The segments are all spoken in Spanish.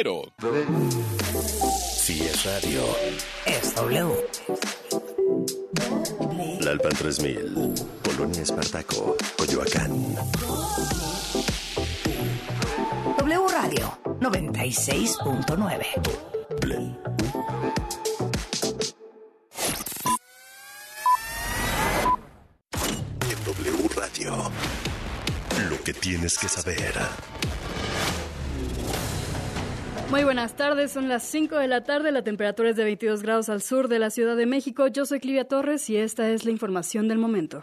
Pero. Si es radio. Es W. La Alpan 3000. Polonia Espartaco. Coyoacán. W Radio 96.9. En W Radio. Lo que tienes que saber. Muy buenas tardes, son las 5 de la tarde, la temperatura es de 22 grados al sur de la Ciudad de México. Yo soy Clivia Torres y esta es la información del momento.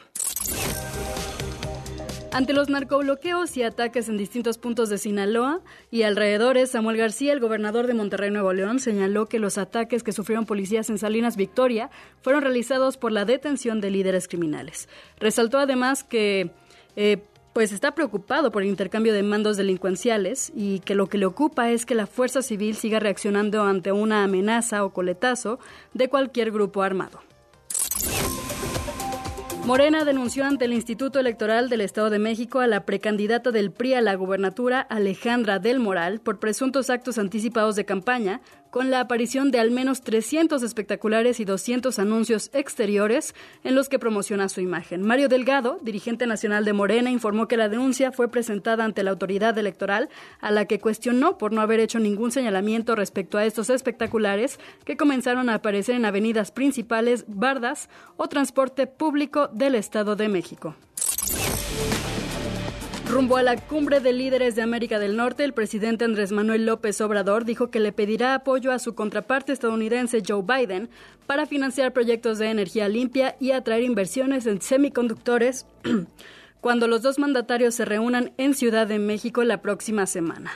Ante los narcobloqueos y ataques en distintos puntos de Sinaloa y alrededores, Samuel García, el gobernador de Monterrey Nuevo León, señaló que los ataques que sufrieron policías en Salinas Victoria fueron realizados por la detención de líderes criminales. Resaltó además que eh, pues está preocupado por el intercambio de mandos delincuenciales y que lo que le ocupa es que la fuerza civil siga reaccionando ante una amenaza o coletazo de cualquier grupo armado. Morena denunció ante el Instituto Electoral del Estado de México a la precandidata del PRI a la gubernatura, Alejandra del Moral, por presuntos actos anticipados de campaña, con la aparición de al menos 300 espectaculares y 200 anuncios exteriores en los que promociona su imagen. Mario Delgado, dirigente nacional de Morena, informó que la denuncia fue presentada ante la autoridad electoral, a la que cuestionó por no haber hecho ningún señalamiento respecto a estos espectaculares que comenzaron a aparecer en avenidas principales, bardas o transporte público del Estado de México. Rumbo a la cumbre de líderes de América del Norte, el presidente Andrés Manuel López Obrador dijo que le pedirá apoyo a su contraparte estadounidense Joe Biden para financiar proyectos de energía limpia y atraer inversiones en semiconductores cuando los dos mandatarios se reúnan en Ciudad de México la próxima semana.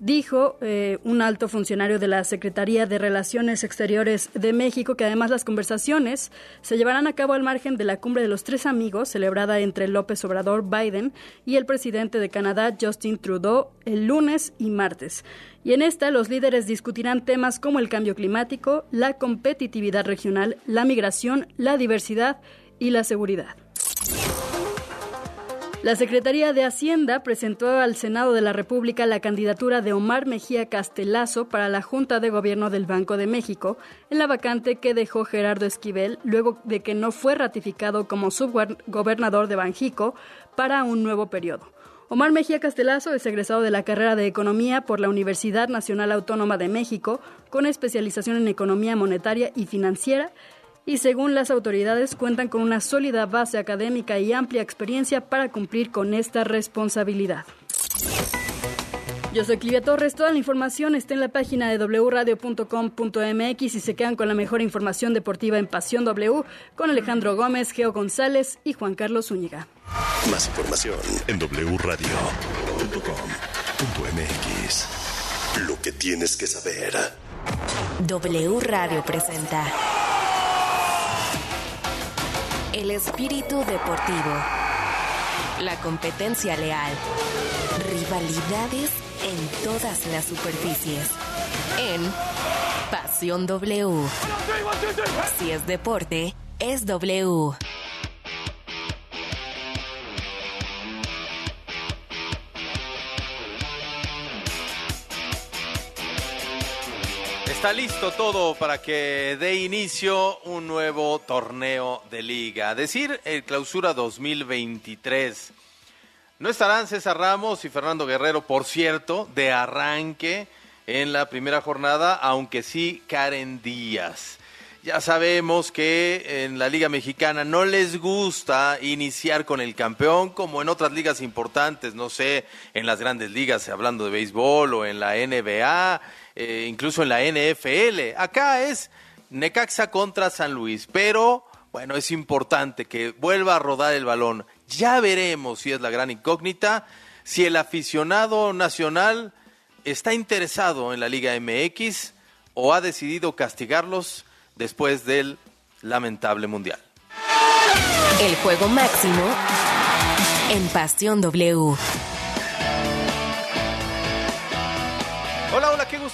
Dijo eh, un alto funcionario de la Secretaría de Relaciones Exteriores de México que además las conversaciones se llevarán a cabo al margen de la cumbre de los tres amigos celebrada entre López Obrador Biden y el presidente de Canadá Justin Trudeau el lunes y martes. Y en esta los líderes discutirán temas como el cambio climático, la competitividad regional, la migración, la diversidad y la seguridad. La Secretaría de Hacienda presentó al Senado de la República la candidatura de Omar Mejía Castelazo para la Junta de Gobierno del Banco de México en la vacante que dejó Gerardo Esquivel luego de que no fue ratificado como subgobernador de Banjico para un nuevo periodo. Omar Mejía Castelazo es egresado de la carrera de Economía por la Universidad Nacional Autónoma de México, con especialización en Economía Monetaria y Financiera y según las autoridades cuentan con una sólida base académica y amplia experiencia para cumplir con esta responsabilidad. Yo soy Clivia Torres, toda la información está en la página de wradio.com.mx y se quedan con la mejor información deportiva en Pasión W con Alejandro Gómez, Geo González y Juan Carlos Zúñiga. Más información en wradio.com.mx. Lo que tienes que saber. W Radio presenta el espíritu deportivo, la competencia leal, rivalidades en todas las superficies, en Pasión W. Si es deporte, es W. Está listo todo para que dé inicio un nuevo torneo de liga. Decir el clausura 2023. No estarán César Ramos y Fernando Guerrero, por cierto, de arranque en la primera jornada, aunque sí Karen Díaz. Ya sabemos que en la Liga Mexicana no les gusta iniciar con el campeón como en otras ligas importantes, no sé, en las grandes ligas, hablando de béisbol o en la NBA eh, incluso en la NFL. Acá es Necaxa contra San Luis, pero bueno, es importante que vuelva a rodar el balón. Ya veremos si es la gran incógnita, si el aficionado nacional está interesado en la Liga MX o ha decidido castigarlos después del lamentable mundial. El juego máximo en Pasión W.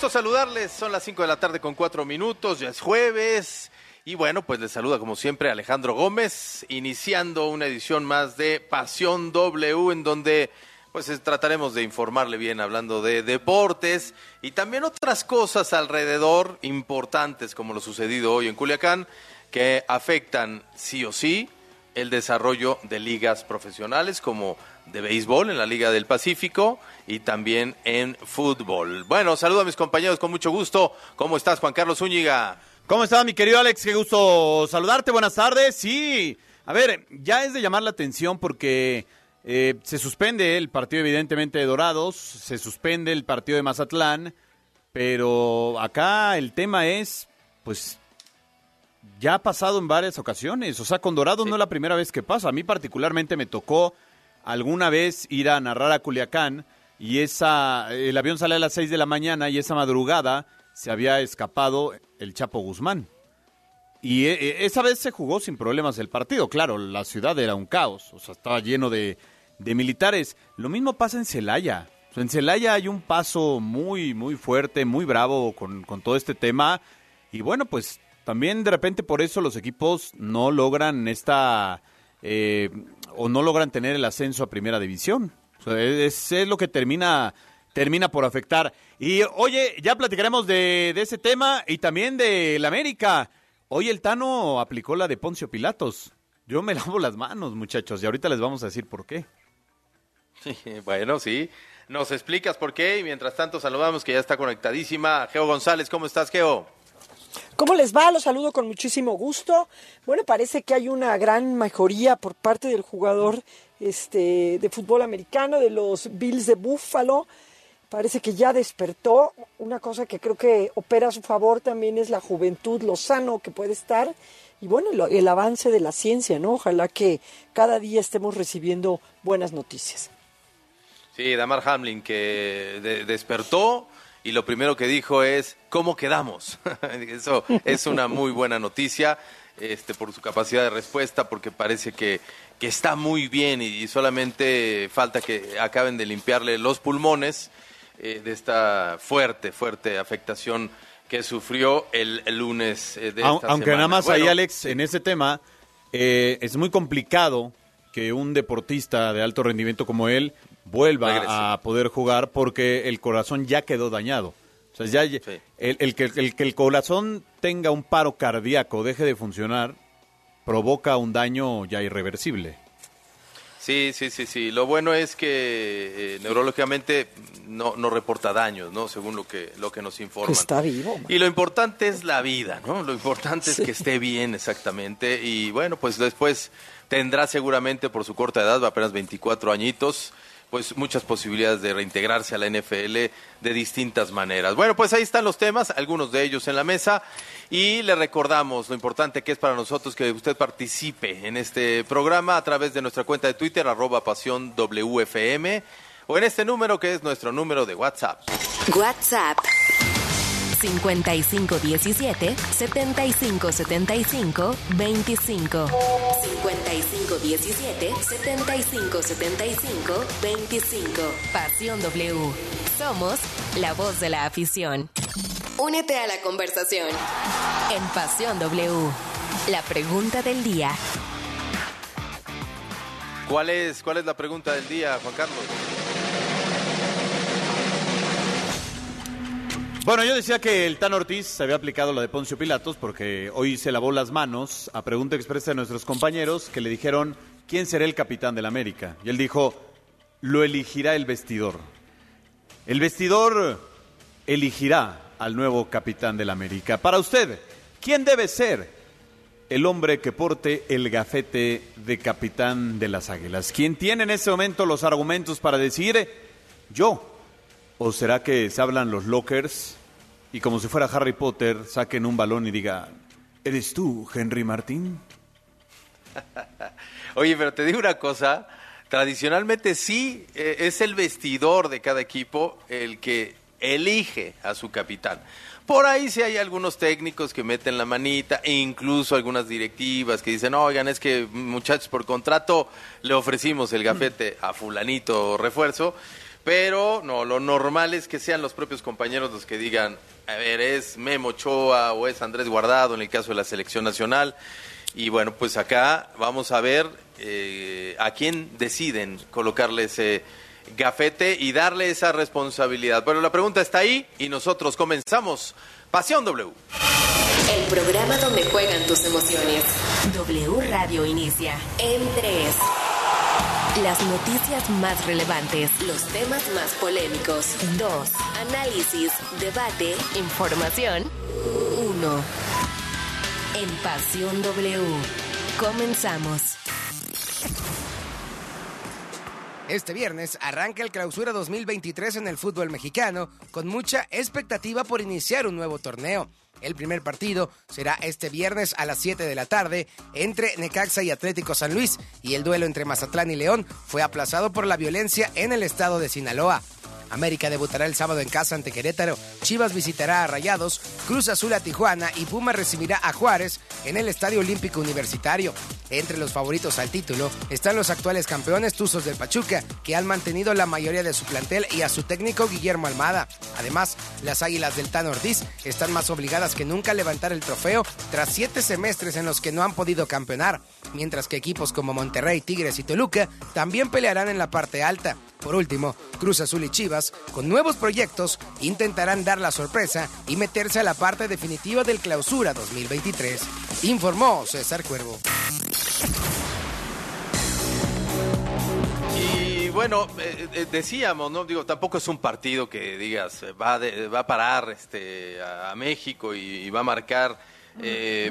gusto saludarles. Son las 5 de la tarde con 4 minutos, ya es jueves. Y bueno, pues les saluda como siempre Alejandro Gómez, iniciando una edición más de Pasión W, en donde pues trataremos de informarle bien hablando de deportes y también otras cosas alrededor importantes como lo sucedido hoy en Culiacán que afectan sí o sí el desarrollo de ligas profesionales como de béisbol en la Liga del Pacífico y también en fútbol. Bueno, saludo a mis compañeros con mucho gusto. ¿Cómo estás, Juan Carlos Zúñiga? ¿Cómo estás, mi querido Alex? Qué gusto saludarte. Buenas tardes. Sí, a ver, ya es de llamar la atención porque eh, se suspende el partido, evidentemente, de Dorados, se suspende el partido de Mazatlán, pero acá el tema es, pues, ya ha pasado en varias ocasiones. O sea, con Dorados no es la primera vez que pasa. A mí particularmente me tocó alguna vez ir a narrar a Culiacán y esa, el avión sale a las 6 de la mañana y esa madrugada se había escapado el Chapo Guzmán. Y eh, eh, esa vez se jugó sin problemas el partido. Claro, la ciudad era un caos, o sea, estaba lleno de, de militares. Lo mismo pasa en Celaya. en Celaya hay un paso muy, muy fuerte, muy bravo con, con todo este tema. Y bueno, pues también de repente por eso los equipos no logran esta eh, o no logran tener el ascenso a primera división. es, es, lo que termina, termina por afectar. Y oye, ya platicaremos de, ese tema y también de la América. Hoy el Tano aplicó la de Poncio Pilatos. Yo me lavo las manos, muchachos, y ahorita les vamos a decir por qué. Bueno, sí. Nos explicas por qué y mientras tanto saludamos que ya está conectadísima. Geo González, ¿cómo estás, Geo? ¿Cómo les va? Los saludo con muchísimo gusto. Bueno, parece que hay una gran mejoría por parte del jugador este, de fútbol americano, de los Bills de Buffalo. Parece que ya despertó. Una cosa que creo que opera a su favor también es la juventud, lo sano que puede estar. Y bueno, el avance de la ciencia, ¿no? Ojalá que cada día estemos recibiendo buenas noticias. Sí, Damar Hamlin que despertó y lo primero que dijo es, ¿cómo quedamos? Eso es una muy buena noticia este, por su capacidad de respuesta, porque parece que, que está muy bien y, solamente falta que acaben de limpiarle los pulmones eh, de esta fuerte, fuerte afectación que sufrió el, el lunes eh, de esta Aunque nada más ahí, Alex, en ese tema, eh, es muy complicado que un deportista de alto rendimiento como él vuelva a poder jugar porque el corazón ya quedó dañado. O sea, ya, el, que, el que el corazón tenga un paro cardíaco, deje de funcionar, provoca un daño ya irreversible. Sí, sí, sí, sí. Lo bueno es que eh, neurológicamente no, no reporta daños, ¿no? Según lo que, lo que nos informan. Está vivo. Y lo importante es la vida, ¿no? Lo importante es que esté bien, exactamente. Y bueno, pues después tendrá seguramente por su corta edad, apenas 24 añitos, pues muchas posibilidades de reintegrarse a la NFL de distintas maneras. Bueno, pues ahí están los temas, algunos de ellos en la mesa y le recordamos lo importante que es para nosotros que usted participe en este programa a través de nuestra cuenta de Twitter arroba pasión WFM o en este número que es nuestro número de WhatsApp. WhatsApp 5517 7575 25 5517 7575 25 Pasión W. Somos la voz de la afición. Únete a la conversación en Pasión W. La pregunta del día. ¿Cuál es, cuál es la pregunta del día, Juan Carlos? Bueno, yo decía que el Tan Ortiz se había aplicado la de Poncio Pilatos porque hoy se lavó las manos a pregunta expresa de nuestros compañeros que le dijeron quién será el capitán del América. Y él dijo, lo elegirá el vestidor. El vestidor elegirá al nuevo capitán del América. Para usted, ¿quién debe ser el hombre que porte el gafete de capitán de las Águilas? ¿Quién tiene en ese momento los argumentos para decir yo? ¿O será que se hablan los lockers y como si fuera Harry Potter saquen un balón y digan, ¿eres tú, Henry Martín? Oye, pero te digo una cosa, tradicionalmente sí eh, es el vestidor de cada equipo el que elige a su capitán. Por ahí sí hay algunos técnicos que meten la manita e incluso algunas directivas que dicen, oigan, es que muchachos, por contrato le ofrecimos el gafete a fulanito refuerzo pero no, lo normal es que sean los propios compañeros los que digan, a ver, es Memo Ochoa o es Andrés Guardado en el caso de la selección nacional. Y bueno, pues acá vamos a ver eh, a quién deciden colocarle ese, gafete y darle esa responsabilidad. Bueno, la pregunta está ahí y nosotros comenzamos. Pasión W. El programa donde juegan tus emociones. W Radio inicia en 3. Las noticias más relevantes, los temas más polémicos. 2. Análisis, debate, información. 1. En Pasión W. Comenzamos. Este viernes arranca el clausura 2023 en el fútbol mexicano, con mucha expectativa por iniciar un nuevo torneo. El primer partido será este viernes a las 7 de la tarde entre Necaxa y Atlético San Luis y el duelo entre Mazatlán y León fue aplazado por la violencia en el estado de Sinaloa. América debutará el sábado en casa ante Querétaro, Chivas visitará a Rayados, Cruz Azul a Tijuana y Puma recibirá a Juárez en el Estadio Olímpico Universitario. Entre los favoritos al título están los actuales campeones Tuzos del Pachuca, que han mantenido la mayoría de su plantel y a su técnico Guillermo Almada. Además, las Águilas del Tan Ortiz están más obligadas que nunca a levantar el trofeo tras siete semestres en los que no han podido campeonar, mientras que equipos como Monterrey, Tigres y Toluca también pelearán en la parte alta. Por último, Cruz Azul y Chivas, con nuevos proyectos, intentarán dar la sorpresa y meterse a la parte definitiva del clausura 2023, informó César Cuervo. Y bueno, eh, eh, decíamos, ¿no? Digo, tampoco es un partido que digas eh, va, va a parar este, a, México y, va a marcar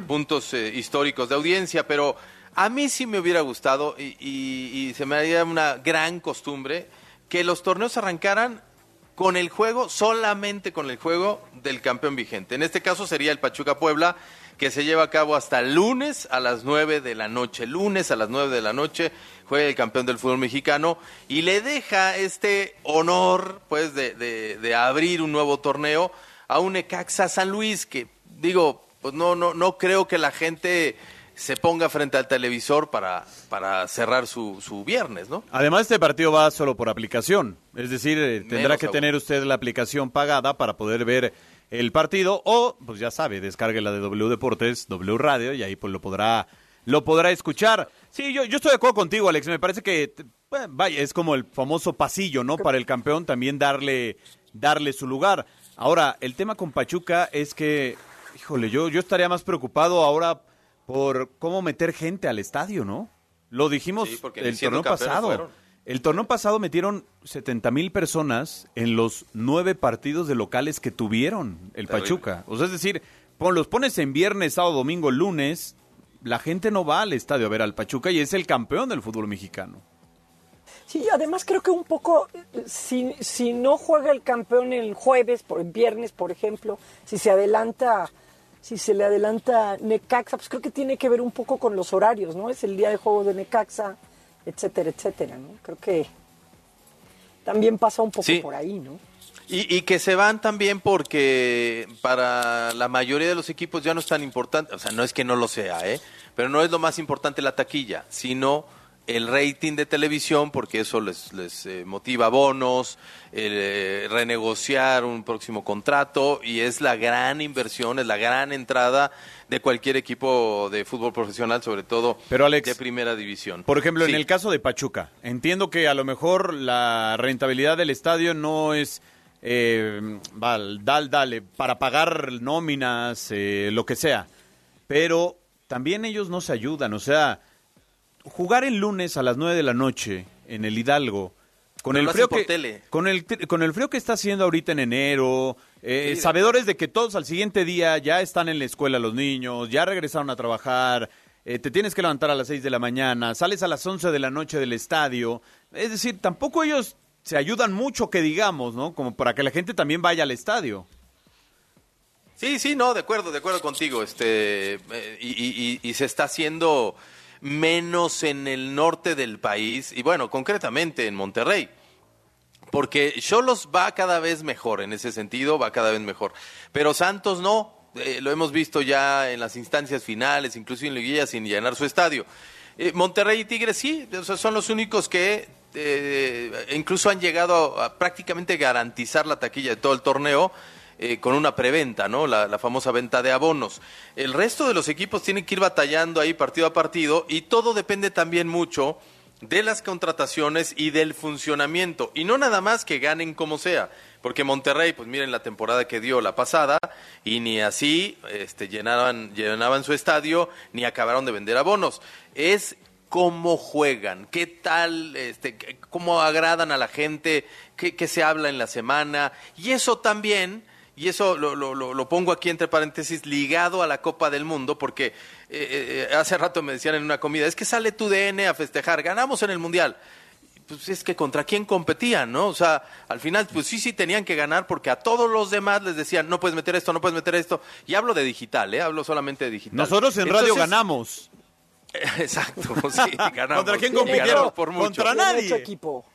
puntos históricos de audiencia, pero a mí sí me hubiera gustado y- y se me haría una gran costumbre que los torneos arrancaran con el juego, solamente con el juego del campeón vigente. En este caso sería el Pachuca Puebla, que se lleva a cabo hasta lunes a las 9 de la noche. Lunes a las 9 de la noche juega el campeón del fútbol mexicano y le deja este honor, pues, de, de- de abrir un nuevo torneo a un Necaxa San Luis, que digo, pues no, no, no creo que la gente se ponga frente al televisor para, para cerrar su, su viernes, ¿no? Además, este partido va solo por aplicación. Es decir, eh, tendrá que aún. tener usted la aplicación pagada para poder ver el partido o, pues ya sabe, descargue la de W Deportes, W Radio y ahí pues lo podrá lo podrá escuchar. Sí, yo, yo estoy de acuerdo contigo, Alex. Me parece que, bueno, vaya, es como el famoso pasillo, ¿no? Para el campeón también darle, darle su lugar. Ahora, el tema con Pachuca es que, híjole, yo, yo estaría más preocupado ahora por cómo meter gente al estadio, ¿no? Lo dijimos Sí, porque el torneo pasado. fueron. El torneo pasado metieron 70 mil personas en los nueve partidos de locales que tuvieron el Terrible. Pachuca. O sea, es decir, pon- los pones en viernes, sábado, domingo, lunes, la gente no va al estadio a ver al Pachuca y es el campeón del fútbol mexicano. Sí, además creo que un poco, eh, si, si no juega el campeón el jueves, por el viernes, por ejemplo, si se adelanta, si se le adelanta Necaxa, pues creo que tiene que ver un poco con los horarios, ¿no? Es el día de juego de Necaxa, etcétera, etcétera, ¿no? Creo que también pasa un poco Sí. por ahí, ¿no? Y, y que se van también porque para la mayoría de los equipos ya no es tan importante, o sea, no es que no lo sea, ¿eh? pero no es lo más importante la taquilla, sino el rating de televisión, porque eso les, les eh, motiva bonos, eh, renegociar un próximo contrato, y es la gran inversión, es la gran entrada de cualquier equipo de fútbol profesional, sobre todo Pero, Alex, de primera división. Por ejemplo, en el caso de Pachuca, entiendo que a lo mejor la rentabilidad del estadio no es eh, val, dal, dale, para pagar nóminas, eh, lo que sea, pero también ellos no se ayudan, o sea, jugar el lunes a las 9 de la noche en el Hidalgo, con Pero el frío que tele. con el con el frío que está haciendo ahorita en enero, eh, Sí, sabedores de que todos al siguiente día ya están en la escuela los niños, ya regresaron a trabajar, eh, te tienes que levantar a las 6 de la mañana, sales a las 11 de la noche del estadio, es decir, tampoco ellos se ayudan mucho que digamos, ¿no? Como para que la gente también vaya al estadio. Sí, sí, no, de acuerdo, de acuerdo contigo. Este, eh, y, y- y- y se está haciendo menos en el norte del país, y bueno, concretamente en Monterrey. Porque Cholos va cada vez mejor en ese sentido, va cada vez mejor. Pero Santos no, eh, lo hemos visto ya en las instancias finales, incluso en Liguilla, sin llenar su estadio. Eh, Monterrey y Tigres sí, son los únicos que eh, incluso han llegado a, a prácticamente garantizar la taquilla de todo el torneo eh, con una preventa, ¿no? La, famosa venta de abonos. El resto de los equipos tienen que ir batallando ahí partido a partido y todo depende también mucho de las contrataciones y del funcionamiento. Y no nada más que ganen como sea. Porque Monterrey, pues miren la temporada que dio la pasada, y ni así este, llenaban, llenaban su estadio, ni acabaron de vender abonos. Es cómo juegan, qué tal, este, cómo agradan a la gente, qué, qué se habla en la semana. Y eso también, y eso lo, lo- lo- lo pongo aquí entre paréntesis, ligado a la Copa del Mundo, porque eh, eh, hace rato me decían en una comida, es que sale tu DN a festejar, ganamos en el Mundial. Pues es que contra quién competían, ¿no? O sea, al final, pues sí, sí tenían que ganar porque a todos los demás les decían, no puedes meter esto, no puedes meter esto. Y hablo de digital, ¿eh? Hablo solamente de digital. Nosotros en radio Entonces- ganamos. Exacto, sí, ganamos. ¿Contra quién compitieron? por mucho. Contra nadie. equipo.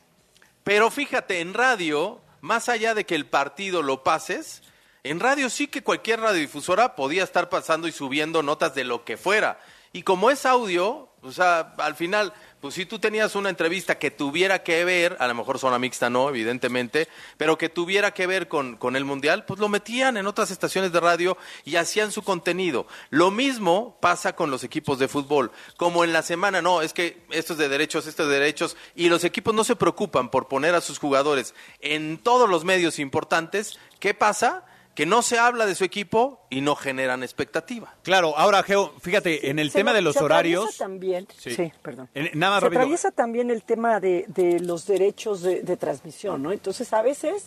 Pero fíjate, en radio, más allá de que el partido lo pases, en radio sí que cualquier radiodifusora podía estar pasando y subiendo notas de lo que fuera. Y como es audio, o sea, al final, pues si tú tenías una entrevista que tuviera que ver, a lo mejor zona mixta no, evidentemente, pero que tuviera que ver con, con el Mundial, pues lo metían en otras estaciones de radio y hacían su contenido. Lo mismo pasa con los equipos de fútbol. Como en la semana, no, es que esto es de derechos, esto es de derechos, y los equipos no se preocupan por poner a sus jugadores en todos los medios importantes. ¿Qué pasa? Que no se habla de su equipo y no generan expectativa. Claro, ahora, Geo, fíjate, en el tema va- de los se horarios. también, Sí. sí, perdón. En- nada más se rápido. atraviesa también el tema de, de los derechos de, de transmisión, ¿no? Entonces, a veces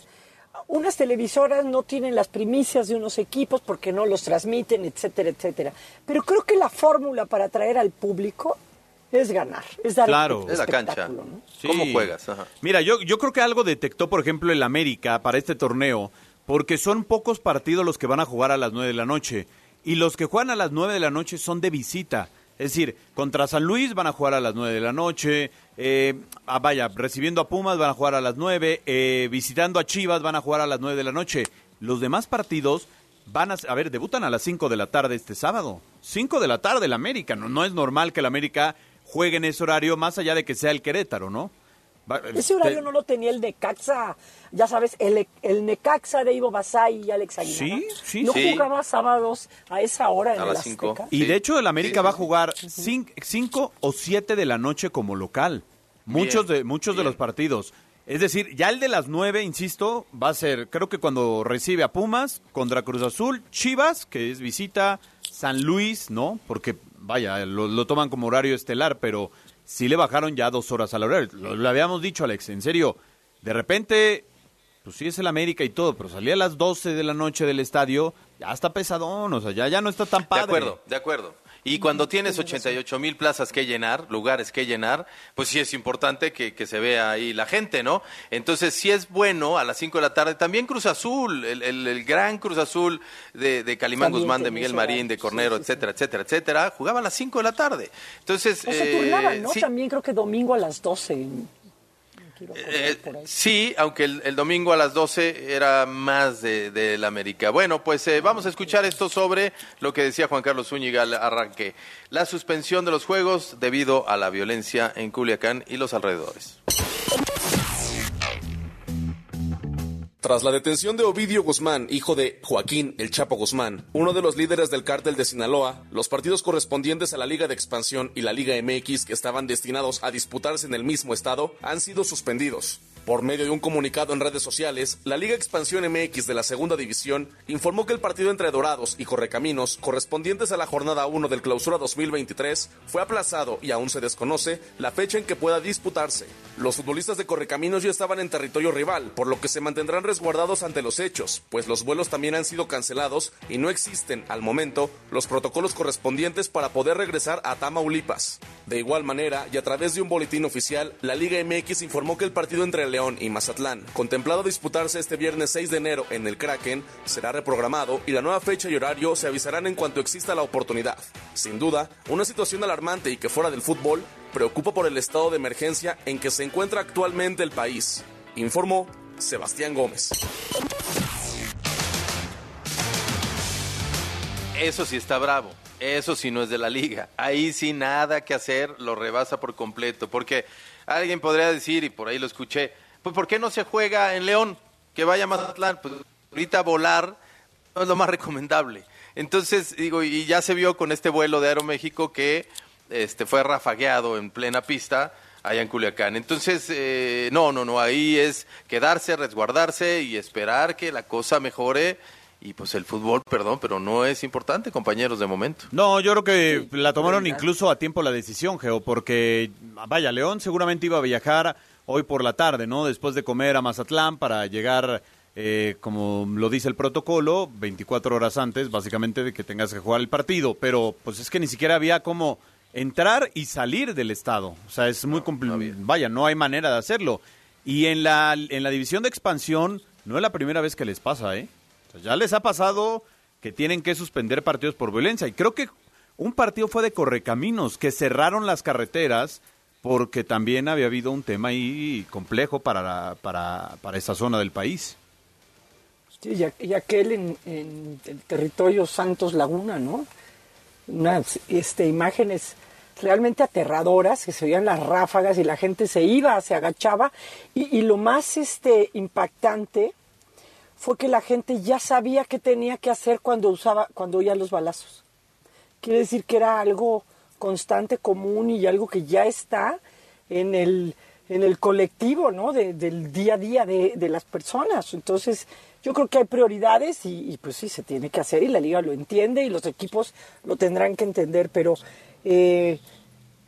unas televisoras no tienen las primicias de unos equipos porque no los transmiten, etcétera, etcétera. Pero creo que la fórmula para atraer al público es ganar, es dar Claro. Es la cancha. espectáculo, ¿no? Sí. ¿Cómo juegas? Ajá. Mira, yo, yo creo que algo detectó, por ejemplo, el América para este torneo, porque son pocos partidos los que van a jugar a las 9 de la noche. Y los que juegan a las 9 de la noche son de visita. Es decir, contra San Luis van a jugar a las 9 de la noche, eh, ah, vaya, recibiendo a Pumas van a jugar a las 9, eh, visitando a Chivas van a jugar a las 9 de la noche. Los demás partidos van a, a ver, debutan a las 5 de la tarde este sábado. 5 de la tarde el América, no, no es normal que el América juegue en ese horario, más allá de que sea el Querétaro, ¿no? Ese horario te- no lo tenía el Necaxa, ya sabes, el, el Necaxa de Ivo Basay y Alex Aguilar. Sí, sí, No sí. jugaba sábados a esa hora en A el las cinco. Azteca. Y Sí. de hecho el América Sí, va a jugar 5 o 7 de la noche como local. Muchos Bien, de muchos de los partidos. Es decir, ya el de las 9, insisto, va a ser, creo que cuando recibe a Pumas, contra Cruz Azul, Chivas, que es visita, San Luis, ¿no? Porque, vaya, lo, lo toman como horario estelar, pero sí le bajaron ya dos horas al horario. Lo, lo habíamos dicho, Alex, en serio, de repente, pues sí es el América y todo, pero salía a las 12 de la noche del estadio, ya está pesadón, o sea, ya, ya no está tan padre. De acuerdo, de acuerdo. Y cuando tienes 88 mil plazas que llenar, lugares que llenar, pues sí es importante que, que se vea ahí la gente, ¿no? Entonces sí es bueno a las 5 de la tarde. También Cruz Azul, el, el- el gran Cruz Azul de, de Calimán También Guzmán, de Miguel Marín, de Cornero, Sí, sí, sí. etcétera, etcétera, etcétera, jugaba a las 5 de la tarde. Entonces, O se eh, turnaban, ¿no? sí. También creo que domingo a las 12. Quiero Eh, por ahí. sí, aunque el, el domingo a las 12 era más de, del América. Bueno, pues eh, vamos a escuchar esto sobre lo que decía Juan Carlos Zúñiga al arranque. La suspensión de los juegos debido a la violencia en Culiacán y los alrededores. Tras la detención de Ovidio Guzmán, hijo de Joaquín El Chapo Guzmán, uno de los líderes del cártel de Sinaloa, los partidos correspondientes a la Liga de Expansión y la Liga MX que estaban destinados a disputarse en el mismo estado han sido suspendidos. Por medio de un comunicado en redes sociales, la Liga Expansión MX de la Segunda División informó que el partido entre Dorados y Correcaminos, correspondientes a la jornada 1 del Clausura 2023, fue aplazado y aún se desconoce la fecha en que pueda disputarse. Los futbolistas de Correcaminos ya estaban en territorio rival, por lo que se mantendrán resguardados ante los hechos, pues los vuelos también han sido cancelados y no existen, al momento, los protocolos correspondientes para poder regresar a Tamaulipas. De igual manera, y a través de un boletín oficial, la Liga MX informó que el partido entre León y Mazatlán, contemplado disputarse este viernes 6 de enero en el Kraken, será reprogramado y la nueva fecha y horario se avisarán en cuanto exista la oportunidad. Sin duda, una situación alarmante y que fuera del fútbol preocupa por el estado de emergencia en que se encuentra actualmente el país, informó Sebastián Gómez. Eso sí está bravo. Eso sí no es de la liga. Ahí sí nada que hacer, lo rebasa por completo. Porque alguien podría decir, y por ahí lo escuché, pues ¿por qué no se juega en León? Que vaya a Mazatlán. Pues ahorita volar no es lo más recomendable. Entonces, digo, y ya se vio con este vuelo de Aeroméxico que este, fue rafagueado en plena pista allá en Culiacán. Entonces, eh, no, no, no, ahí es quedarse, resguardarse y esperar que la cosa mejore. Y pues el fútbol, perdón, pero no es importante, compañeros, de momento. No, yo creo que la tomaron incluso a tiempo la decisión, Geo, porque, vaya, León seguramente iba a viajar hoy por la tarde, ¿no? Después de comer a Mazatlán para llegar, eh, como lo dice el protocolo, 24 horas antes, básicamente, de que tengas que jugar el partido. Pero, pues es que ni siquiera había como entrar y salir del estado. O sea, es muy complicado. Vaya, no hay manera de hacerlo. Y en la, en la división de expansión, no es la primera vez que les pasa, ¿eh? O sea, ya les ha pasado que tienen que suspender partidos por violencia. Y creo que un partido fue de Correcaminos, que cerraron las carreteras porque también había habido un tema ahí complejo para, para, para esa zona del país. Sí, y aquel en, en el territorio Santos Laguna, ¿no? Unas este, imágenes realmente aterradoras, que se veían las ráfagas y la gente se iba, se agachaba. Y, y lo más este, impactante fue que la gente ya sabía qué tenía que hacer cuando usaba, cuando oía los balazos. Quiere decir que era algo constante, común y algo que ya está en el, en el colectivo, ¿no? del día a día de, de, las personas. Entonces, yo creo que hay prioridades y, y, pues sí, se tiene que hacer y la liga lo entiende y los equipos lo tendrán que entender, pero eh,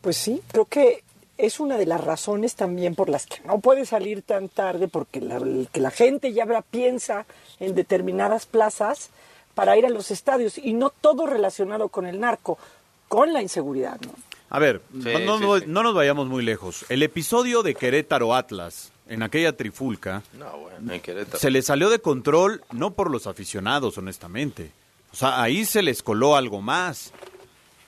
pues sí, creo que es una de las razones también por las que no puede salir tan tarde, porque la, que la gente ya piensa en determinadas plazas para ir a los estadios y no todo relacionado con el narco, con la inseguridad, ¿no? A ver, sí, no, sí, no, sí. no, nos vayamos muy lejos. El episodio de Querétaro Atlas, en aquella trifulca, no, bueno, en Querétaro. se le salió de control no por los aficionados, honestamente. O sea, ahí se les coló algo más.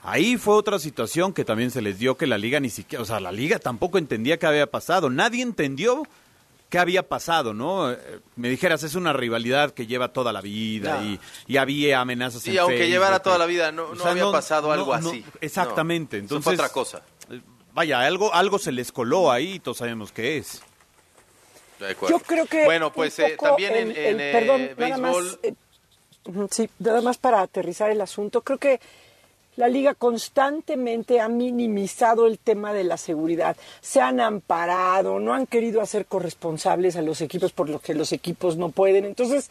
Ahí fue otra situación que también se les dio que la liga ni siquiera, o sea, la liga tampoco entendía qué había pasado. Nadie entendió qué había pasado, ¿no? Me dijeras, es una rivalidad que lleva toda la vida no. y, y, había amenazas. Y aunque Facebook, llevara toda la vida, no, no o sea, había pasado algo así. exactamente. Entonces, fue otra cosa. Vaya, algo, algo se les coló ahí y todos sabemos qué es. Yo creo que. Bueno, pues eh, también el, en, en el, perdón, eh, nada. Más, eh, sí, nada más para aterrizar el asunto. Creo que la liga constantemente ha minimizado el tema de la seguridad. Se han amparado, no han querido hacer corresponsables a los equipos por lo que los equipos no pueden. Entonces,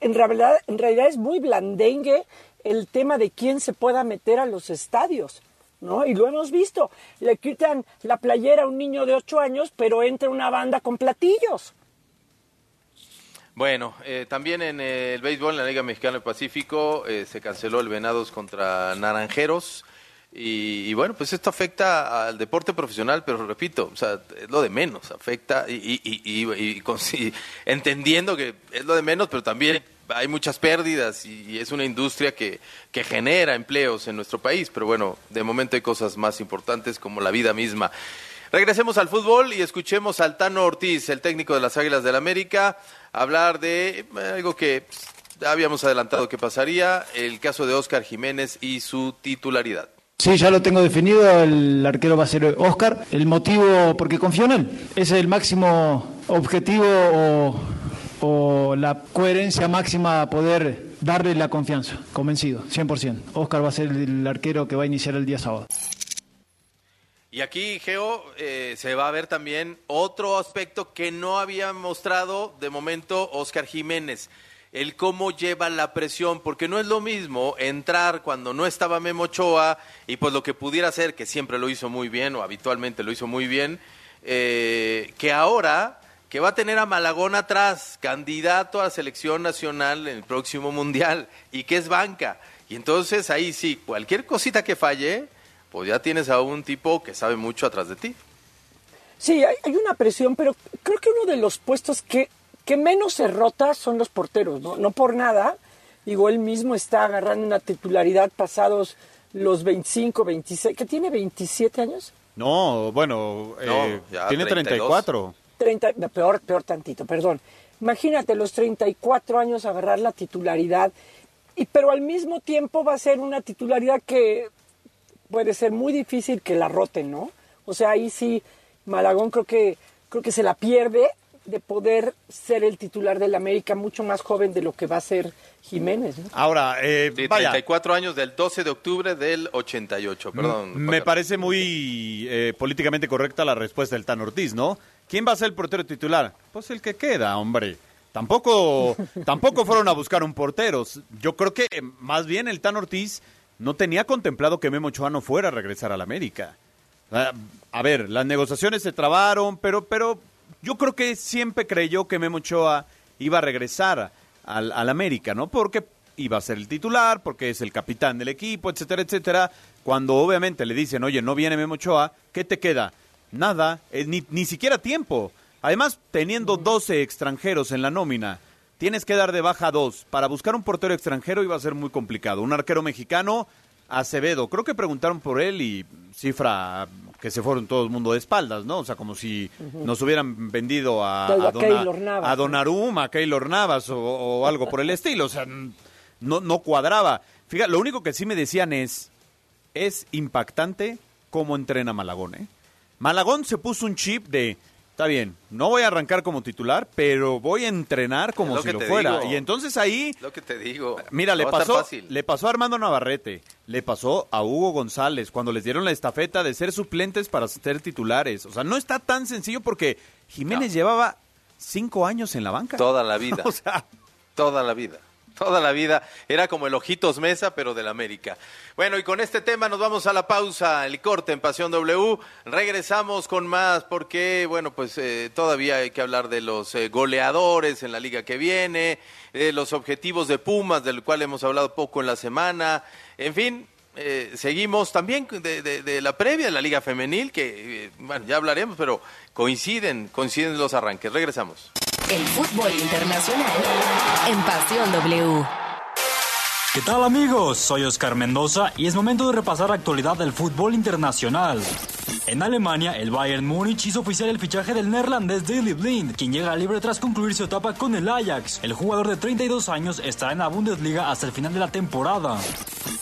en realidad, en realidad es muy blandengue el tema de quién se pueda meter a los estadios. ¿No? Y lo hemos visto. Le quitan la playera a un niño de ocho años, pero entra una banda con platillos. Bueno, eh, también en eh, el béisbol, en la Liga Mexicana del Pacífico, eh, se canceló el Venados contra Naranjeros. Y, y, bueno, pues esto afecta al deporte profesional, pero repito, o sea, es lo de menos, afecta y, y, y entendiendo que es lo de menos, pero también hay muchas pérdidas y, es una industria que, que genera empleos en nuestro país. Pero bueno, de momento hay cosas más importantes como la vida misma. Regresemos al fútbol y escuchemos al Tano Ortiz, el técnico de las Águilas del América, hablar de algo que habíamos adelantado que pasaría, el caso de Oscar Jiménez y su titularidad. Sí, ya lo tengo definido, el arquero va a ser Oscar. El motivo, porque confío en él, es el máximo objetivo o, o la coherencia máxima a poder darle la confianza, convencido, 100%. Oscar va a ser el arquero que va a iniciar el día sábado. Y aquí, Geo, eh, se va a ver también otro aspecto que no había mostrado de momento Oscar Jiménez, el cómo lleva la presión, porque no es lo mismo entrar cuando no estaba Memo Ochoa y pues lo que pudiera hacer, que siempre lo hizo muy bien o habitualmente lo hizo muy bien, eh, que ahora que va a tener a Malagón atrás, candidato a la selección nacional en el próximo mundial y que es banca. Y entonces ahí sí, cualquier cosita que falle, pues ya tienes a un tipo que sabe mucho atrás de ti. Sí, hay, hay, una presión, pero creo que uno de los puestos que, que menos se rota son los porteros, ¿no? No por nada. Digo, él mismo está agarrando una titularidad pasados los 25, 26, que tiene 27 años. No, bueno, no, eh, tiene 34. 30, peor, peor tantito, perdón. Imagínate los 34 años agarrar la titularidad, y, pero al mismo tiempo va a ser una titularidad que puede ser muy difícil que la roten, ¿no? O sea, ahí sí, Malagón creo que, creo que se la pierde de poder ser el titular del América mucho más joven de lo que va a ser Jiménez. ¿no? Ahora, eh, Sí, vaya, 34 años del 12 de octubre del 88, perdón. me Paco. parece muy eh, políticamente correcta la respuesta del Tan Ortiz, ¿no? ¿Quién va a ser el portero titular? Pues el que queda, hombre. Tampoco, tampoco fueron a buscar un portero. Yo creo que eh, más bien el Tan Ortiz no tenía contemplado que Memo Ochoa no fuera a regresar al América. Ah, A ver, las negociaciones se trabaron, pero, pero yo creo que siempre creyó que Memo Ochoa iba a regresar al, al América, ¿no? Porque iba a ser el titular, porque es el capitán del equipo, etcétera, etcétera. Cuando obviamente le dicen, oye, no viene Memo Ochoa, ¿qué te queda? Nada, eh, ni, ni siquiera tiempo. Además, teniendo 12 extranjeros en la nómina, tienes que dar de baja dos. Para buscar un portero extranjero iba a ser muy complicado. Un arquero mexicano, Acevedo, creo que preguntaron por él y cifra que se fueron todo el mundo de espaldas, ¿no? O sea, como si nos hubieran vendido a, a a, Dona- Keylor Navas, a a Keylor Navas o, o algo por el estilo. O sea, no, no cuadraba. Fíjate, lo único que sí me decían es, es impactante cómo entrena Malagón, ¿eh? Malagón se puso un chip de, está bien, no voy a arrancar como titular, pero voy a entrenar como lo si lo fuera. digo. Y entonces ahí Lo que te digo. Mira, le no pasó, le pasó a Armando Navarrete, le pasó a Hugo González cuando les dieron la estafeta de ser suplentes para ser titulares. O sea, no está tan sencillo porque Jiménez llevaba cinco años en la banca. Toda la vida. O sea, Toda la vida. Toda la vida. Era como el Ojitos Mesa, pero del América. Bueno, y con este tema nos vamos a la pausa, el corte en Pasión W. Regresamos con más porque, bueno, pues eh, todavía hay que hablar de los eh, goleadores en la liga que viene, de los objetivos de Pumas, del cual hemos hablado poco en la semana. En fin, eh, seguimos también de, de- de la previa de la liga femenil, que, eh, bueno, ya hablaremos, pero coinciden, coinciden los arranques. Regresamos. El fútbol internacional en Pasión W. ¿Qué tal amigos? Soy Oscar Mendoza y es momento de repasar la actualidad del fútbol internacional. En Alemania, el Bayern Múnich hizo oficial el fichaje del neerlandés Daley Blind, quien llega libre tras concluir su etapa con el Ajax. El jugador de 32 años estará en la Bundesliga hasta el final de la temporada.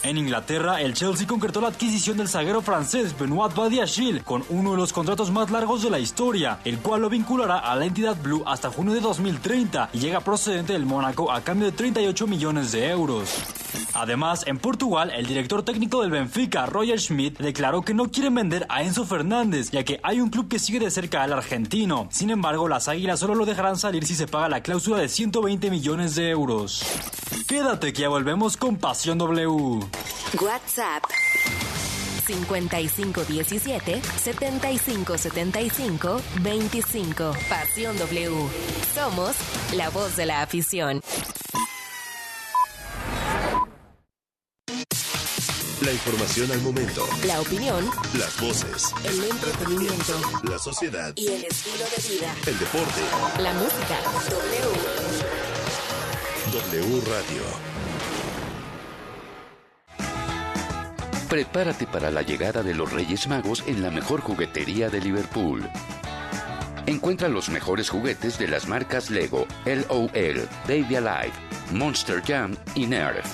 En Inglaterra, el Chelsea concretó la adquisición del zaguero francés Benoit Badiachil con uno de los contratos más largos de la historia, el cual lo vinculará a la entidad Blue hasta junio de 2030 y llega procedente del Mónaco a cambio de 38 millones de euros. Además, en Portugal, el director técnico del Benfica, Roger Schmidt, declaró que no quieren vender a Enzo Fernández, ya que hay un club que sigue de cerca al argentino. Sin embargo, las águilas solo lo dejarán salir si se paga la cláusula de 120 millones de euros. Quédate que ya volvemos con Pasión W. WhatsApp 5517 7575 25. Pasión W. Somos la voz de la afición. La información al momento. La opinión, Las voces. el entretenimiento La sociedad. y el estilo de vida. El deporte. La música. W. W Radio. Prepárate para la llegada de los Reyes Magos en la mejor juguetería de Liverpool. Encuentra los mejores juguetes de las marcas Lego, LOL, Baby Alive, Monster Jam y Nerf.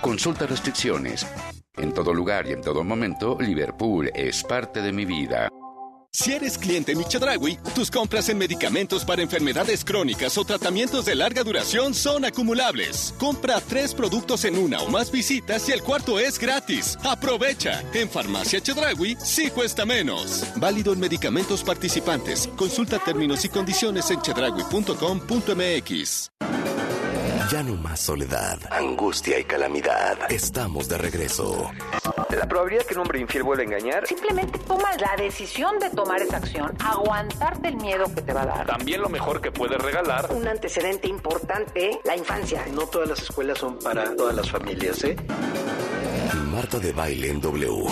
Consulta restricciones. En todo lugar y en todo momento, Liverpool es parte de mi vida. Si eres cliente Michedragui, tus compras en medicamentos para enfermedades crónicas o tratamientos de larga duración son acumulables. Compra tres productos en una o más visitas y el cuarto es gratis. Aprovecha. En Farmacia Chedragui sí cuesta menos. Válido en medicamentos participantes. Consulta términos y condiciones en chedragui.com.mx. Ya no más soledad, angustia y calamidad. Estamos de regreso. La probabilidad que un hombre infiel vuelva a engañar. Simplemente tomas la decisión de tomar esa acción, aguantarte el miedo que te va a dar. También lo mejor que puedes regalar. Un antecedente importante, la infancia. No todas las escuelas son para todas las familias, ¿eh? Marta de baile en W.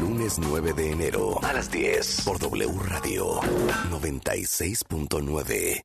Lunes 9 de enero a las 10 por W Radio 96.9.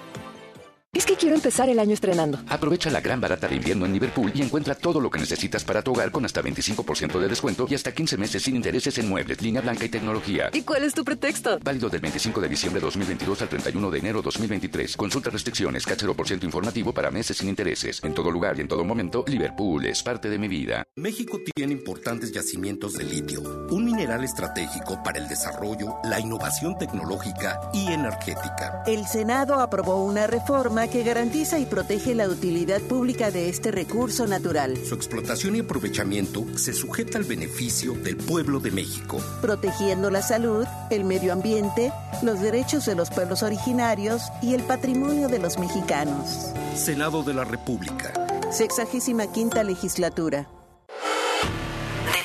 Es que quiero empezar el año estrenando. Aprovecha la gran barata de invierno en Liverpool y encuentra todo lo que necesitas para tu hogar con hasta 25% de descuento y hasta 15 meses sin intereses en muebles, línea blanca y tecnología. ¿Y cuál es tu pretexto? Válido del 25 de diciembre de 2022 al 31 de enero 2023. Consulta restricciones, por ciento informativo para meses sin intereses. En todo lugar y en todo momento, Liverpool es parte de mi vida. México tiene importantes yacimientos de litio, un mineral estratégico para el desarrollo, la innovación tecnológica y energética. El Senado aprobó una reforma que garantiza y protege la utilidad pública de este recurso natural, Su explotación y aprovechamiento se sujeta al beneficio del pueblo de México. protegiendo la salud, el medio ambiente, los derechos de los pueblos originarios y el patrimonio de los mexicanos. Senado de la República. Sexagésima quinta legislatura.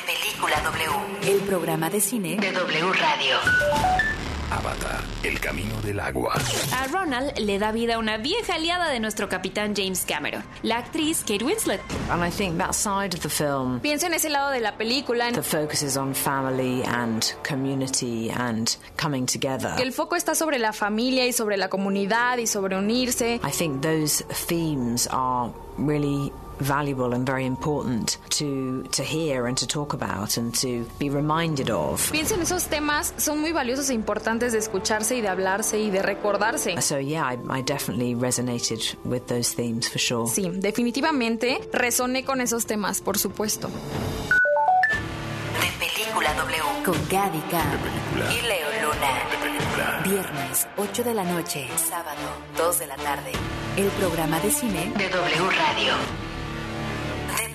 Película W. El programa de cine de W Radio. Avatar, el camino del agua. A Ronald le da vida a una vieja aliada de nuestro capitán James Cameron, la actriz Kate Winslet. And I think that side of the film, Pienso en ese lado de la película the focus is on family and community and coming together. el foco está sobre la familia y sobre la comunidad y sobre unirse. I think those themes are really valuable and very important to to hear and to talk about and to be reminded of. Pienso en esos temas, son muy valiosos e importantes de escucharse y de hablarse y de recordarse. So yeah, I, I definitely resonated with those themes for sure. Sí, definitivamente resoné con esos temas, por supuesto. Película W. Con Gaby y Leo Luna. Viernes, 8 de la noche. Sábado, 2 de la tarde. El programa de cine de W Radio.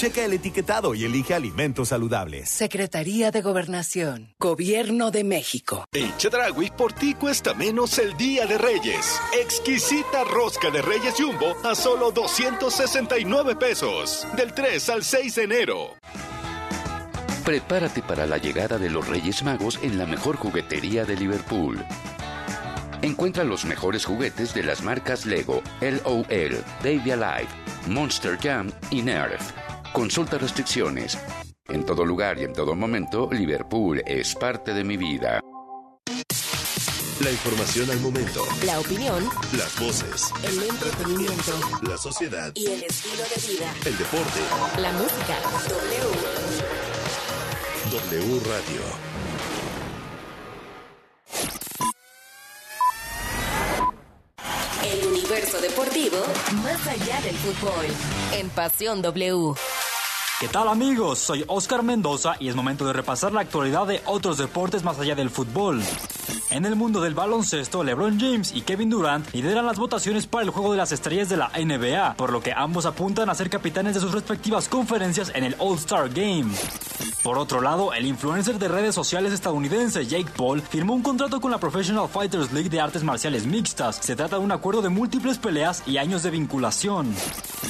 Checa el etiquetado y elige alimentos saludables. Secretaría de Gobernación. Gobierno de México. En Chedragui por ti cuesta menos el Día de Reyes. Exquisita rosca de Reyes Jumbo a solo 269 pesos. Del 3 al 6 de enero. Prepárate para la llegada de los Reyes Magos en la mejor juguetería de Liverpool. Encuentra los mejores juguetes de las marcas Lego, LOL, Baby Alive, Monster Jam y Nerf. Consulta restricciones. En todo lugar y en todo momento, Liverpool es parte de mi vida. La información al momento. La opinión, Las voces. el entretenimiento La sociedad. y el estilo de vida. El deporte. La música. W. W Radio. El universo deportivo más allá del fútbol. En Pasión W. ¿Qué tal amigos? Soy Oscar Mendoza y es momento de repasar la actualidad de otros deportes más allá del fútbol. En el mundo del baloncesto, LeBron James y Kevin Durant lideran las votaciones para el juego de las estrellas de la NBA, por lo que ambos apuntan a ser capitanes de sus respectivas conferencias en el All-Star Game. Por otro lado, el influencer de redes sociales estadounidense Jake Paul firmó un contrato con la Professional Fighters League de artes marciales mixtas. Se trata de un acuerdo de múltiples peleas y años de vinculación.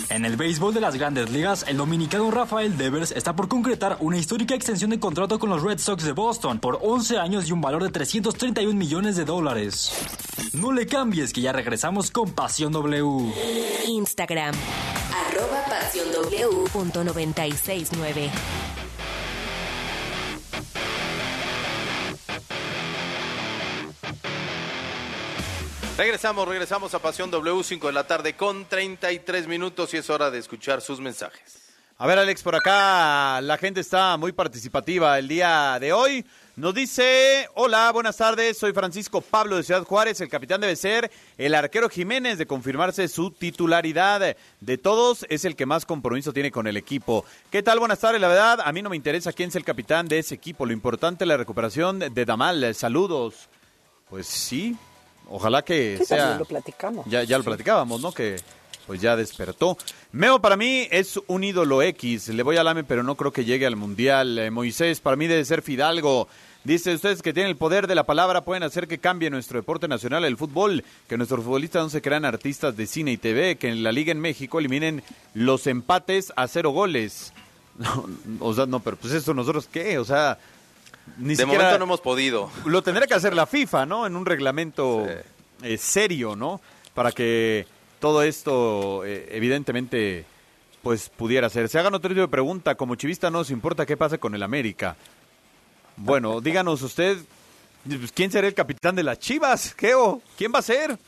En el béisbol de las grandes ligas, el dominicano Rafael Devers está por concretar una histórica extensión de contrato con los Red Sox de Boston por 11 años y un valor de 331 millones de dólares. No le cambies que ya regresamos con Pasión W. Instagram. Arroba Pasión W. Punto 969. Regresamos, regresamos a Pasión W, 5 de la tarde con 33 minutos y es hora de escuchar sus mensajes. A ver, Alex, por acá la gente está muy participativa el día de hoy. Nos dice, hola, buenas tardes, soy Francisco Pablo de Ciudad Juárez, el capitán debe ser el arquero Jiménez de confirmarse su titularidad. De todos es el que más compromiso tiene con el equipo. ¿Qué tal? Buenas tardes, la verdad, a mí no me interesa quién es el capitán de ese equipo, lo importante es la recuperación de Damal. Saludos. Pues sí, ojalá que Sí, sea... lo platicamos. Ya, ya lo platicábamos, ¿no? Que pues ya despertó. Meo para mí es un ídolo X. Le voy al AME, pero no creo que llegue al Mundial. Eh, Moisés para mí debe ser Fidalgo. Dice, ustedes que tienen el poder de la palabra pueden hacer que cambie nuestro deporte nacional, el fútbol, que nuestros futbolistas no se crean artistas de cine y TV, que en la Liga en México eliminen los empates a cero goles. No, o sea, no, pero pues eso nosotros qué, o sea, ni de momento no hemos podido. Lo tendría que hacer la FIFA, ¿no? En un reglamento eh, serio, ¿no? Para que todo esto, eh, evidentemente, pues pudiera ser. Se hagan otro tipo de pregunta. Como chivista no nos importa qué pase con el América. Bueno, díganos usted, pues, ¿quién será el capitán de las Chivas? Geo, ¿quién va a ser?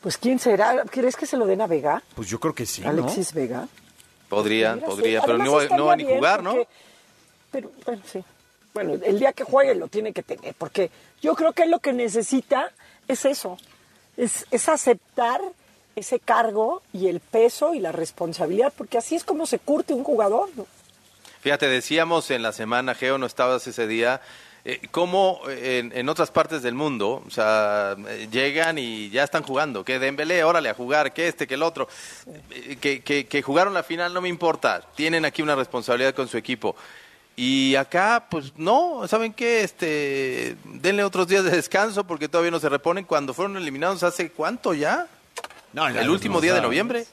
Pues quién será, ¿crees que se lo den a Vega? Pues yo creo que sí, Alexis Vega. Podría, podría, pero no, no va a ni jugar, ¿no? Pero, bueno, sí. Bueno, el día que juegue lo tiene que tener, porque yo creo que lo que necesita es eso, es, es aceptar ese cargo y el peso y la responsabilidad, porque así es como se curte un jugador. ¿no? Fíjate, decíamos en la semana, Geo, no estabas ese día, eh, cómo en, en, otras partes del mundo, o sea, llegan y ya están jugando, que Dembélé, órale a jugar, que este, que el otro, eh, que, que, que jugaron la final no me importa, tienen aquí una responsabilidad con su equipo. Y acá, pues no, ¿saben qué? Este, denle otros días de descanso porque todavía no se reponen. Cuando fueron eliminados, ¿hace cuánto ya? No, el último día de noviembre.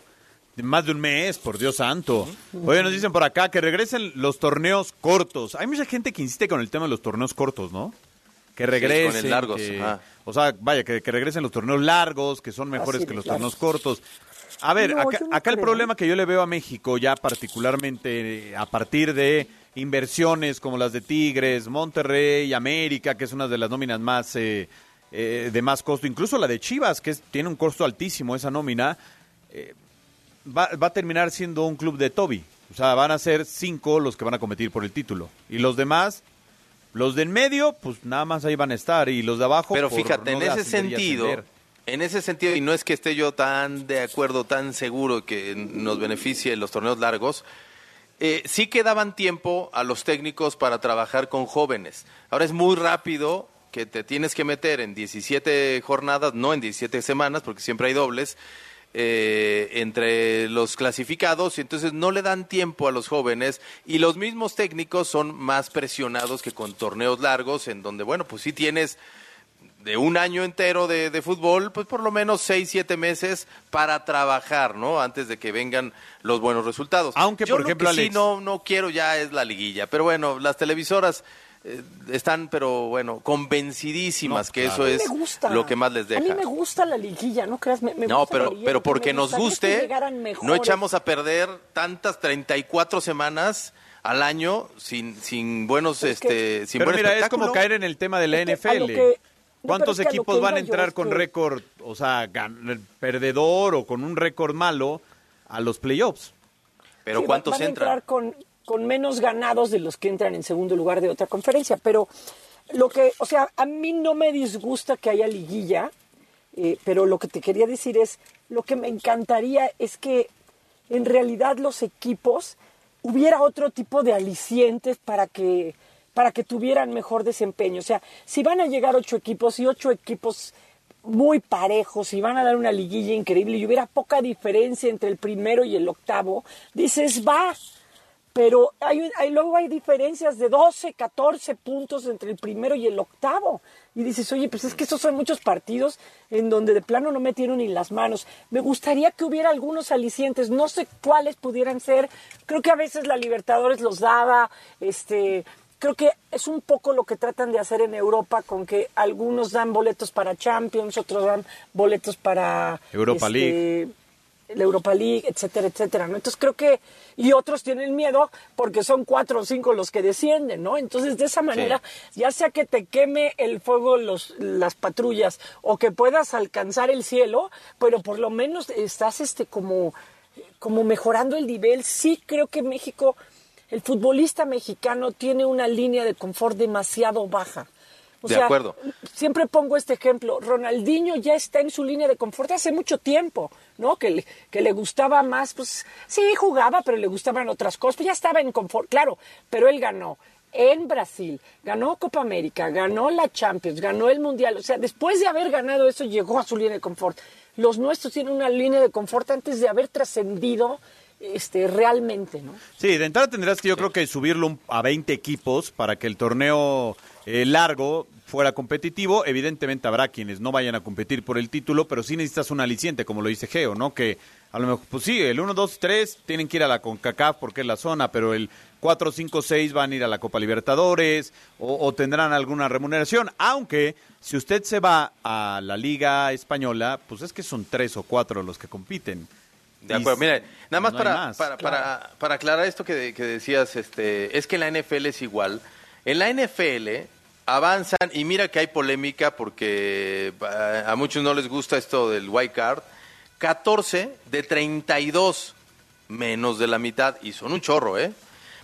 Más de un mes, por Dios santo. Oye, nos dicen por acá que regresen los torneos cortos. Hay mucha gente que insiste con el tema de los torneos cortos, ¿no? Que regresen. con el largos. o sea, vaya, que, regresen los torneos largos, que son mejores que los torneos cortos. A ver, acá el problema que yo le veo a México ya particularmente eh, a partir de inversiones como las de Tigres, Monterrey, América, que es una de las nóminas más eh, eh, de más costo, incluso la de Chivas, que tiene un costo altísimo esa nómina, eh, va, va, a terminar siendo un club de Toby. O sea, van a ser cinco los que van a competir por el título. Y los demás, los de en medio, pues nada más ahí van a estar. Y los de abajo, Pero fíjate, en ese sentido, en ese sentido, y no es que esté yo tan de acuerdo, tan seguro que nos beneficie los torneos largos, eh, sí quedaban tiempo a los técnicos para trabajar con jóvenes. Ahora es muy rápido que te tienes que meter en 17 jornadas, no en 17 semanas, porque siempre hay dobles, eh, entre los clasificados y entonces no le dan tiempo a los jóvenes y los mismos técnicos son más presionados que con torneos largos en donde, bueno, pues sí tienes de un año entero de, de, fútbol, pues por lo menos seis, siete meses para trabajar, ¿no? Antes de que vengan los buenos resultados. Aunque, por ejemplo, sí no, no quiero ya es la liguilla, pero bueno, las televisoras eh, están, pero bueno, convencidísimas que eso es lo que más les deja. A mí me gusta la liguilla, ¿no creas? Me, no, pero, pero porque nos guste, no echamos a perder tantas 34 semanas al año sin, sin buenos, este, sin pero mira, es como caer en el tema de la NFL. ¿Cuántos equipos van a entrar con récord, o sea, perdedor o con un récord malo a los playoffs? Pero ¿cuántos van entran? A entrar con, con menos ganados de los que entran en segundo lugar de otra conferencia. Pero lo que, o sea, a mí no me disgusta que haya liguilla, eh, pero lo que te quería decir es, lo que me encantaría es que en realidad los equipos hubiera otro tipo de alicientes para que para que tuvieran mejor desempeño. O sea, si van a llegar ocho equipos y ocho equipos muy parejos y van a dar una liguilla increíble y hubiera poca diferencia entre el primero y el octavo, dices, va. Pero hay, hay, luego hay diferencias de 12, 14 puntos entre el primero y el octavo. Y dices, oye, pues es que estos son muchos partidos en donde de plano no metieron ni las manos. Me gustaría que hubiera algunos alicientes, no sé cuáles pudieran ser. Creo que a veces la Libertadores los daba, este, creo que es un poco lo que tratan de hacer en Europa con que algunos dan boletos para Champions, otros dan boletos para Europa este, League. La Europa League, etcétera, etcétera, ¿no? Entonces creo que, y otros tienen miedo porque son cuatro o cinco los que descienden, ¿no? Entonces de esa manera, ya sea que te queme el fuego los, las patrullas o que puedas alcanzar el cielo, pero por lo menos estás este como, como mejorando el nivel. Sí creo que México el futbolista mexicano tiene una línea de confort demasiado baja. O de acuerdo. Siempre pongo este ejemplo. Ronaldinho ya está en su línea de confort hace mucho tiempo, ¿no? Que le, que le gustaba más, pues sí, jugaba, pero le gustaban otras cosas. Pues ya estaba en confort, claro, pero él ganó en Brasil, ganó Copa América, ganó la Champions, ganó el Mundial. O sea, después de haber ganado eso, llegó a su línea de confort. Los nuestros tienen una línea de confort antes de haber trascendido este, realmente, ¿no? Sí, de entrada tendrás que yo creo que subirlo a 20 equipos para que el torneo eh, largo fuera competitivo. Evidentemente habrá quienes no vayan a competir por el título, pero sí necesitas un aliciente, como lo dice Geo, ¿no? Que A lo mejor, pues sí, el 1, 2, 3 tienen que ir a la CONCACAF porque es la zona, pero el 4, 5, 6 van a ir a la Copa Libertadores o, o tendrán alguna remuneración. Aunque si usted se va a la Liga Española, pues es que son tres o cuatro los que compiten. De acuerdo, mira, nada más, no para, más. para, para, para aclarar esto que, que decías, este, es que en la NFL es igual. En la NFL avanzan y mira que hay polémica porque a, a muchos no les gusta esto del white card. 14 de 32, menos de la mitad, y son un chorro, ¿eh?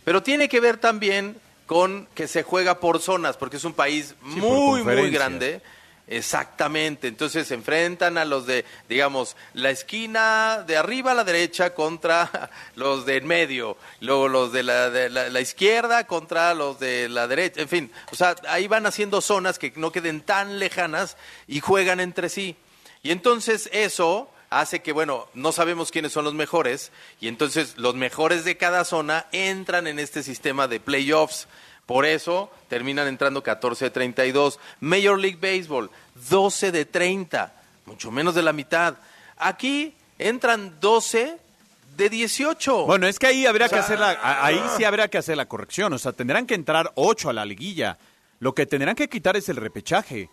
Pero tiene que ver también con que se juega por zonas, porque es un país muy, muy grande. Exactamente, entonces se enfrentan a los de, digamos, la esquina de arriba a la derecha contra los de en medio, luego los de la, de la, la izquierda contra los de la derecha, en fin, o sea, ahí van haciendo zonas que no queden tan lejanas y juegan entre sí. Y entonces eso hace que, bueno, no sabemos quiénes son los mejores y entonces los mejores de cada zona entran en este sistema de playoffs. Por eso terminan entrando 14 de 32. Major League Baseball, 12 de 30, mucho menos de la mitad. Aquí entran 12 de 18. Bueno, es que ahí habría O sea, que hacer la, ahí sí habría que hacer la corrección. O sea, tendrán que entrar ocho a la liguilla. Lo que tendrán que quitar es el repechaje.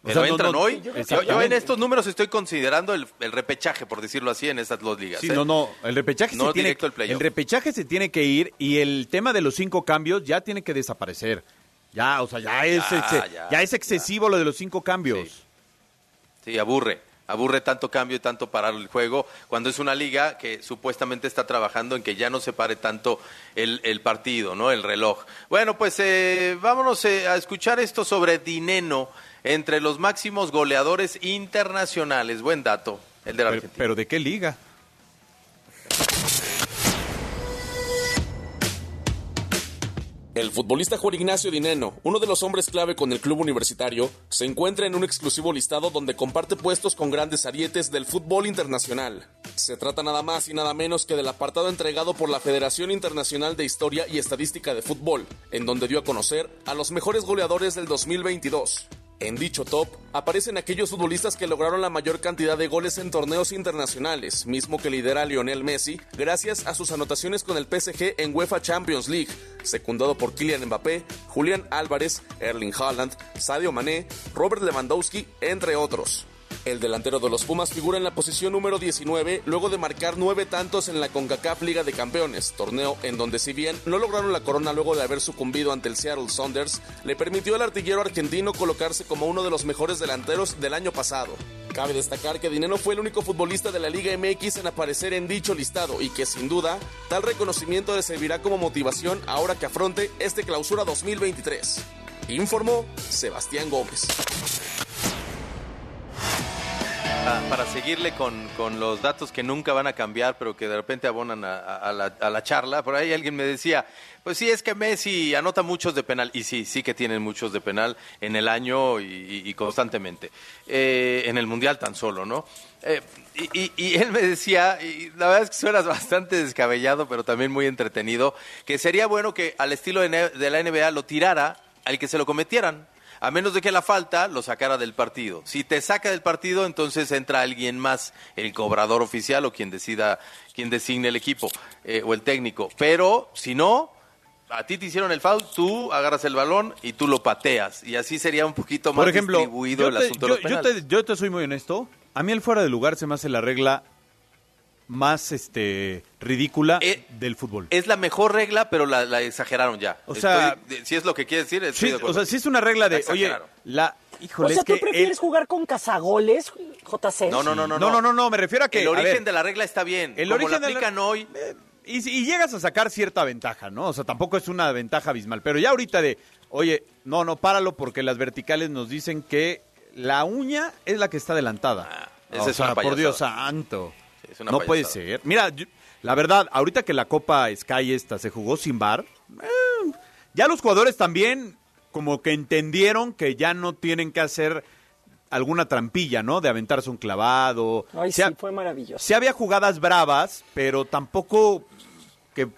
O Pero sea, no- entran no- hoy. Yo, yo en estos números estoy considerando el, el repechaje, por decirlo así, en estas dos ligas. Sí, ¿eh? no, no, el repechaje No se tiene, playoff. el repechaje se tiene que ir y el tema de los cinco cambios ya tiene que desaparecer. Ya, o sea, ya es, ya, ya es excesivo lo de los cinco cambios. Sí, aburre. Aburre tanto cambio y tanto parar el juego cuando es una liga que supuestamente está trabajando en que ya no se pare tanto el, el partido, ¿no? El reloj. Bueno, pues eh, vámonos eh, a escuchar esto sobre Dineno entre los máximos goleadores internacionales. Buen dato, el de la Pero, Argentina. pero ¿de qué liga? El futbolista Juan Ignacio Dineno, uno de los hombres clave con el club universitario, se encuentra en un exclusivo listado donde comparte puestos con grandes arietes del fútbol internacional. Se trata nada más y nada menos que del apartado entregado por la Federación Internacional de Historia y Estadística de Fútbol, en donde dio a conocer a los mejores goleadores del 2022. En dicho top aparecen aquellos futbolistas que lograron la mayor cantidad de goles en torneos internacionales, mismo que lidera Lionel Messi, gracias a sus anotaciones con el PSG en UEFA Champions League, secundado por Kylian Mbappé, Julián Álvarez, Erling Haaland, Sadio Mané, Robert Lewandowski, entre otros. El delantero de los Pumas figura en la posición número 19 luego de marcar nueve tantos en la CONCACAF Liga de Campeones, torneo en donde si bien no lograron la corona luego de haber sucumbido ante el Seattle Sounders, le permitió al artillero argentino colocarse como uno de los mejores delanteros del año pasado. Cabe destacar que Dineno fue el único futbolista de la Liga MX en aparecer en dicho listado y que sin duda tal reconocimiento le servirá como motivación ahora que afronte este clausura 2023. Informó Sebastián Gómez. Pa- para seguirle con, con los datos que nunca van a cambiar, pero que de repente abonan a, a- la, a la charla. Por ahí alguien me decía, pues sí, es que Messi anota muchos de penal. Y sí, sí que tienen muchos de penal en el año y, constantemente. Eh, en el Mundial tan solo, ¿no? Eh, y, y- él me decía, y la verdad es que suenas bastante descabellado, pero también muy entretenido, que sería bueno que al estilo de, de la NBA lo tirara al que se lo cometieran. A menos de que la falta lo sacara del partido. Si te saca del partido, entonces entra alguien más, el cobrador oficial o quien decida, quien designe el equipo eh, o el técnico. Pero si no, a ti te hicieron el foul, tú agarras el balón y tú lo pateas. Y así sería un poquito más Por ejemplo, distribuido yo el te, asunto yo- de los yo penales. te- yo te soy muy honesto. A mí el fuera de lugar se me hace la regla más este ridícula del fútbol. Es la mejor regla, pero la, la exageraron ya. O sea- Estoy- si es lo que quiere decir, estoy Sí, de o sea, sí es una regla de, La oye, la, híjole, o sea, ¿tú que prefieres el- jugar con cazagoles, JC? No, no, no, no, no, no, no, no, me refiero a que el origen ver, de la regla está bien. el Como origen la de la- aplican hoy, y, si- y llegas a sacar cierta ventaja, ¿no? O sea, tampoco es una ventaja abismal, pero ya ahorita de, oye, no, no, páralo porque las verticales nos dicen que la uña es la que está adelantada. esa o es sea, una por. Dios santo. Es una no puede ser. Mira, yo- la verdad, ahorita que la Copa Sky esta se jugó sin bar, eh, ya los jugadores también como que entendieron que ya no tienen que hacer alguna trampilla, ¿no? De aventarse un clavado. Ay, sí, fue maravilloso. Sí había jugadas bravas, pero tampoco que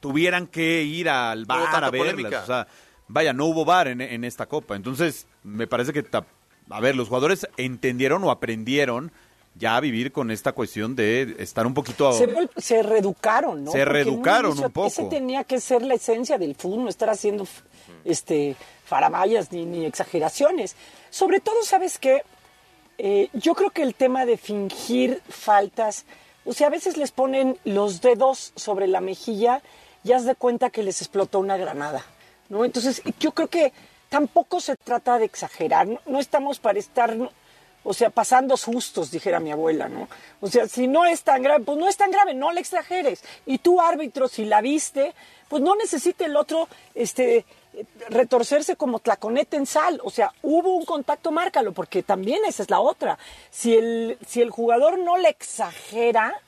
tuvieran que ir al bar a verlas. polémica. O sea, vaya, no hubo bar en, en esta copa. Entonces, me parece que, ta- a ver, los jugadores entendieron o aprendieron ya vivir con esta cuestión de estar un poquito... Se, se reeducaron, ¿no? Se reeducaron un poco. Ese tenía que ser la esencia del fútbol, no estar haciendo este, farabayas ni, ni exageraciones. Sobre todo, ¿sabes qué? Eh, yo creo que el tema de fingir faltas, o sea, a veces les ponen los dedos sobre la mejilla y haz de cuenta que les explotó una granada, ¿no? Entonces, yo creo que tampoco se trata de exagerar, no, no estamos para estar o sea, pasando sustos, dijera mi abuela, ¿no? O sea, si no es tan grave, pues no es tan grave, no le exageres. Y tú, árbitro, si la viste, pues no necesita el otro este, retorcerse como tlaconete en sal. O sea, hubo un contacto, márcalo, porque también esa es la otra. Si el, si el jugador no le exagera,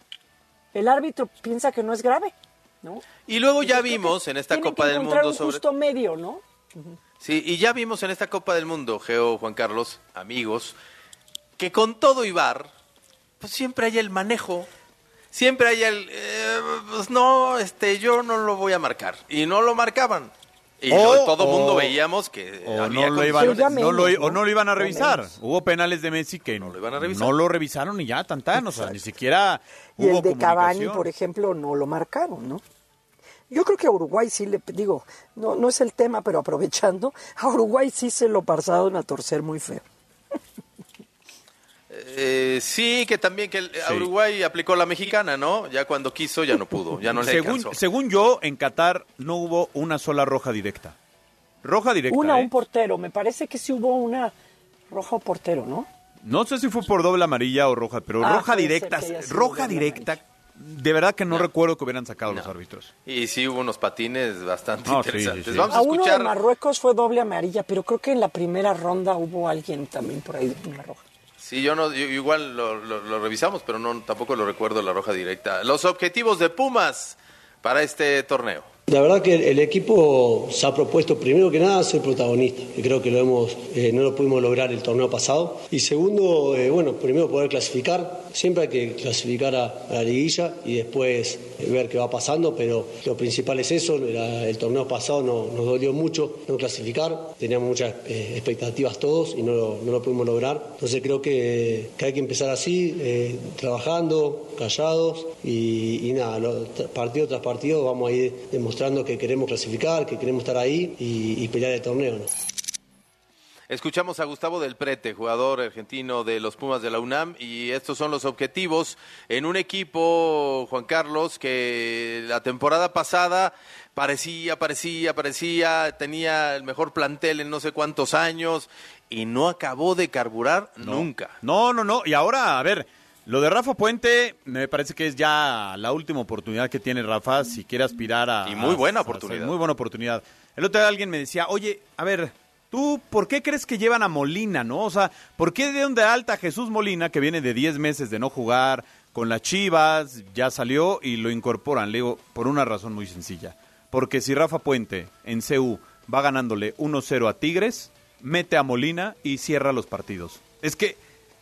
el árbitro piensa que no es grave, ¿no? Y luego ya vimos en esta Copa del Mundo un justo medio, ¿no? Sí, y ya vimos en esta Copa del Mundo, Geo, Juan Carlos, amigos, que con todo Ibar, pues siempre hay el manejo. Siempre hay el, eh, pues no, este, yo no lo voy a marcar. Y no lo marcaban. Y todo el mundo veíamos que O había no, lo iban, no lo, o no lo iban a revisar. Hubo penales de Messi que no lo, iban a revisar. no lo revisaron y ya, tan tan. O sea, ni siquiera Y hubo el de Cavani, por ejemplo, no lo marcaron, ¿no? Yo creo que a Uruguay sí le digo, no, no es el tema, pero aprovechando, a Uruguay sí se lo pasaron a torcer muy feo. Eh, sí, que también que el- Uruguay aplicó la mexicana, ¿no? Ya cuando quiso ya no pudo, ya no le según, alcanzó. según yo, en Qatar no hubo una sola roja directa. Roja directa, Una, ¿eh? un portero, me parece que sí hubo una roja o portero, ¿no? No sé si fue por doble amarilla o roja, pero Ah, roja directa, roja directa, de verdad que no, recuerdo que hubieran sacado los árbitros. Y sí hubo unos patines bastante No, interesantes. sí, sí. Vamos a a uno de. Marruecos fue doble amarilla, pero creo que en la primera ronda hubo alguien también por ahí de una roja. Sí, yo no, igual lo, revisamos, pero no tampoco lo recuerdo la roja directa. Los objetivos de Pumas para este torneo. La verdad que el equipo se ha propuesto primero que nada ser protagonista, que creo que eh, no lo pudimos lograr el torneo pasado. Y segundo, eh, bueno, primero poder clasificar. Siempre hay que clasificar a, la liguilla y después eh, ver qué va pasando, pero lo principal es eso. El torneo pasado no- nos dolió mucho no clasificar, teníamos muchas eh, expectativas todos y no lo, no lo pudimos lograr. Entonces creo que, que hay que empezar así, eh, trabajando, callados y, nada, lo- partido tras partido vamos a ir demostrando que queremos clasificar, que queremos estar ahí y, pelear el torneo. Escuchamos a Gustavo Del Prete, jugador argentino de los Pumas de la UNAM, y estos son los objetivos en un equipo, Juan Carlos, que la temporada pasada parecía, parecía, parecía, tenía el mejor plantel en no sé cuántos años y no acabó de carburar nunca. No, no, no. Y ahora, a ver, lo de Rafa Puente me parece que es ya la última oportunidad que tiene Rafa si quiere aspirar a... Y muy buena a- a- oportunidad. muy buena oportunidad. El otro día alguien me decía, oye, a ver, tú, ¿por qué crees que llevan a Molina, no? O sea, ¿por qué de donde alta Jesús Molina, que viene de 10 meses de no jugar con las Chivas, ya salió y lo incorporan? Le digo, por una razón muy sencilla. Porque si Rafa Puente en CU va ganándole 1-0 a Tigres, mete a Molina y cierra los partidos. Es que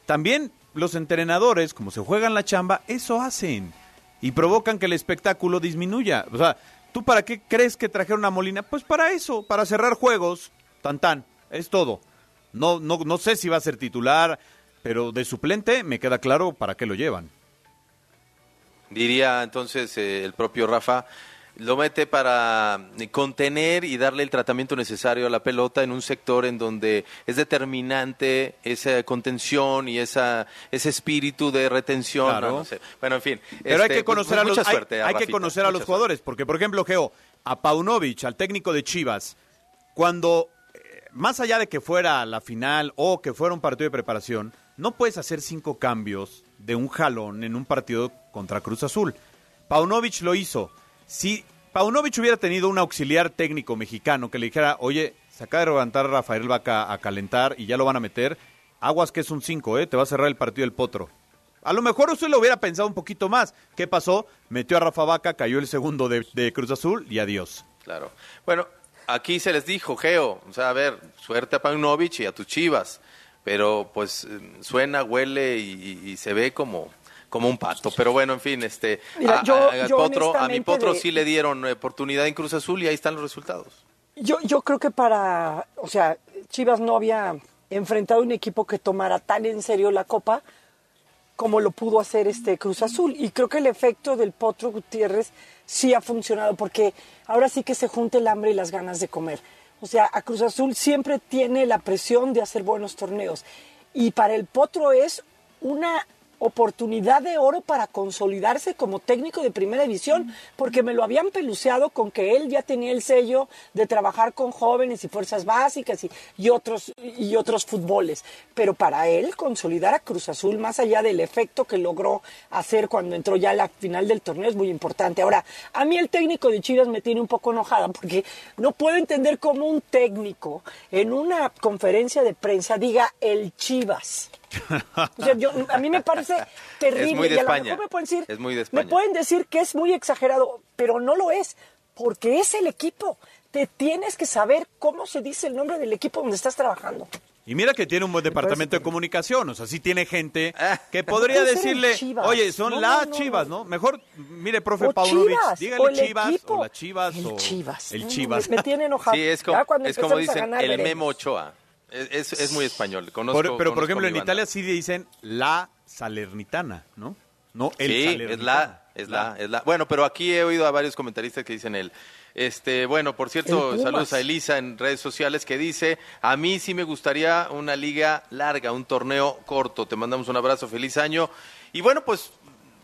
también los entrenadores, como se juegan la chamba, eso hacen. Y provocan que el espectáculo disminuya. O sea, ¿tú para qué crees que trajeron a Molina? Pues para eso, para cerrar juegos. Tan tan, es todo. No, no, no sé si va a ser titular, pero de suplente me queda claro para qué lo llevan. Diría entonces eh, el propio Rafa, lo mete para contener y darle el tratamiento necesario a la pelota en un sector en donde es determinante esa contención y esa ese espíritu de retención. Claro. No, no sé. Bueno, en fin. Pero hay este, que pues, conocer a los, hay- a hay que conocer a los mucha jugadores, porque por ejemplo, Geo, a Paunovic, al técnico de Chivas, cuando más allá de que fuera la final o que fuera un partido de preparación, no puedes hacer cinco cambios de un jalón en un partido contra Cruz Azul. Paunovic lo hizo. Si Paunovic hubiera tenido un auxiliar técnico mexicano que le dijera, oye, se acaba de levantar Rafael Vaca a calentar y ya lo van a meter, aguas que es un 5, ¿eh? te va a cerrar el partido el potro. A lo mejor usted lo hubiera pensado un poquito más. ¿Qué pasó? Metió a Rafa Vaca, cayó el segundo de Cruz Azul y adiós. Claro. Bueno, aquí se les dijo, Geo, o sea, a ver, suerte a Paunovic y a tus chivas, pero pues suena, huele y, y- y se ve como, como un pato. Pero bueno, en fin, este, Mira, a, yo- a- al yo Potro, a mi Potro de- sí le dieron oportunidad en Cruz Azul y ahí están los resultados. Yo, yo creo que para, o sea, Chivas no había enfrentado un equipo que tomara tan en serio la Copa como lo pudo hacer este Cruz Azul. Y creo que el efecto del Potro Gutiérrez sí ha funcionado, porque ahora sí que se junta el hambre y las ganas de comer. O sea, a Cruz Azul siempre tiene la presión de hacer buenos torneos. Y para el Potro es una oportunidad de oro para consolidarse como técnico de primera división, porque me lo habían peluceado con que él ya tenía el sello de trabajar con jóvenes y fuerzas básicas y, y otros y otros fútboles. Pero para él consolidar a Cruz Azul, más allá del efecto que logró hacer cuando entró ya a la final del torneo, es muy importante. Ahora, a mí el técnico de Chivas me tiene un poco enojada porque no puedo entender cómo un técnico en una conferencia de prensa diga el Chivas. O sea, yo, a mí me parece terrible. Es muy de y a lo España. mejor me pueden decir, Es muy de me pueden decir que es muy exagerado, pero no lo es, porque es el equipo. Te tienes que saber cómo se dice el nombre del equipo donde estás trabajando. Y mira que tiene un buen departamento de comunicación, o sea, sí tiene gente que podría decirle, Chivas. oye, son No, las no, no. Chivas, ¿no? Mejor, mire, profe Paunovic, Chivas, dígale o el Chivas, equipo. o las Chivas, El o Chivas. el No, Chivas. Me, me tiene enojado. Sí, es como, es como dicen ganar, el veremos. Memo Ochoa. Es, es, muy español. Conozco, Por- pero, por ejemplo, en banda. Italia sí dicen la Salernitana, ¿no? No el sí, es la, es la, es la. Bueno, pero aquí he oído a varios comentaristas que dicen el. Este, bueno, por cierto, saludos a Elisa en redes sociales que dice, a mí sí me gustaría una liga larga, un torneo corto. Te mandamos un abrazo, feliz año. Y bueno, pues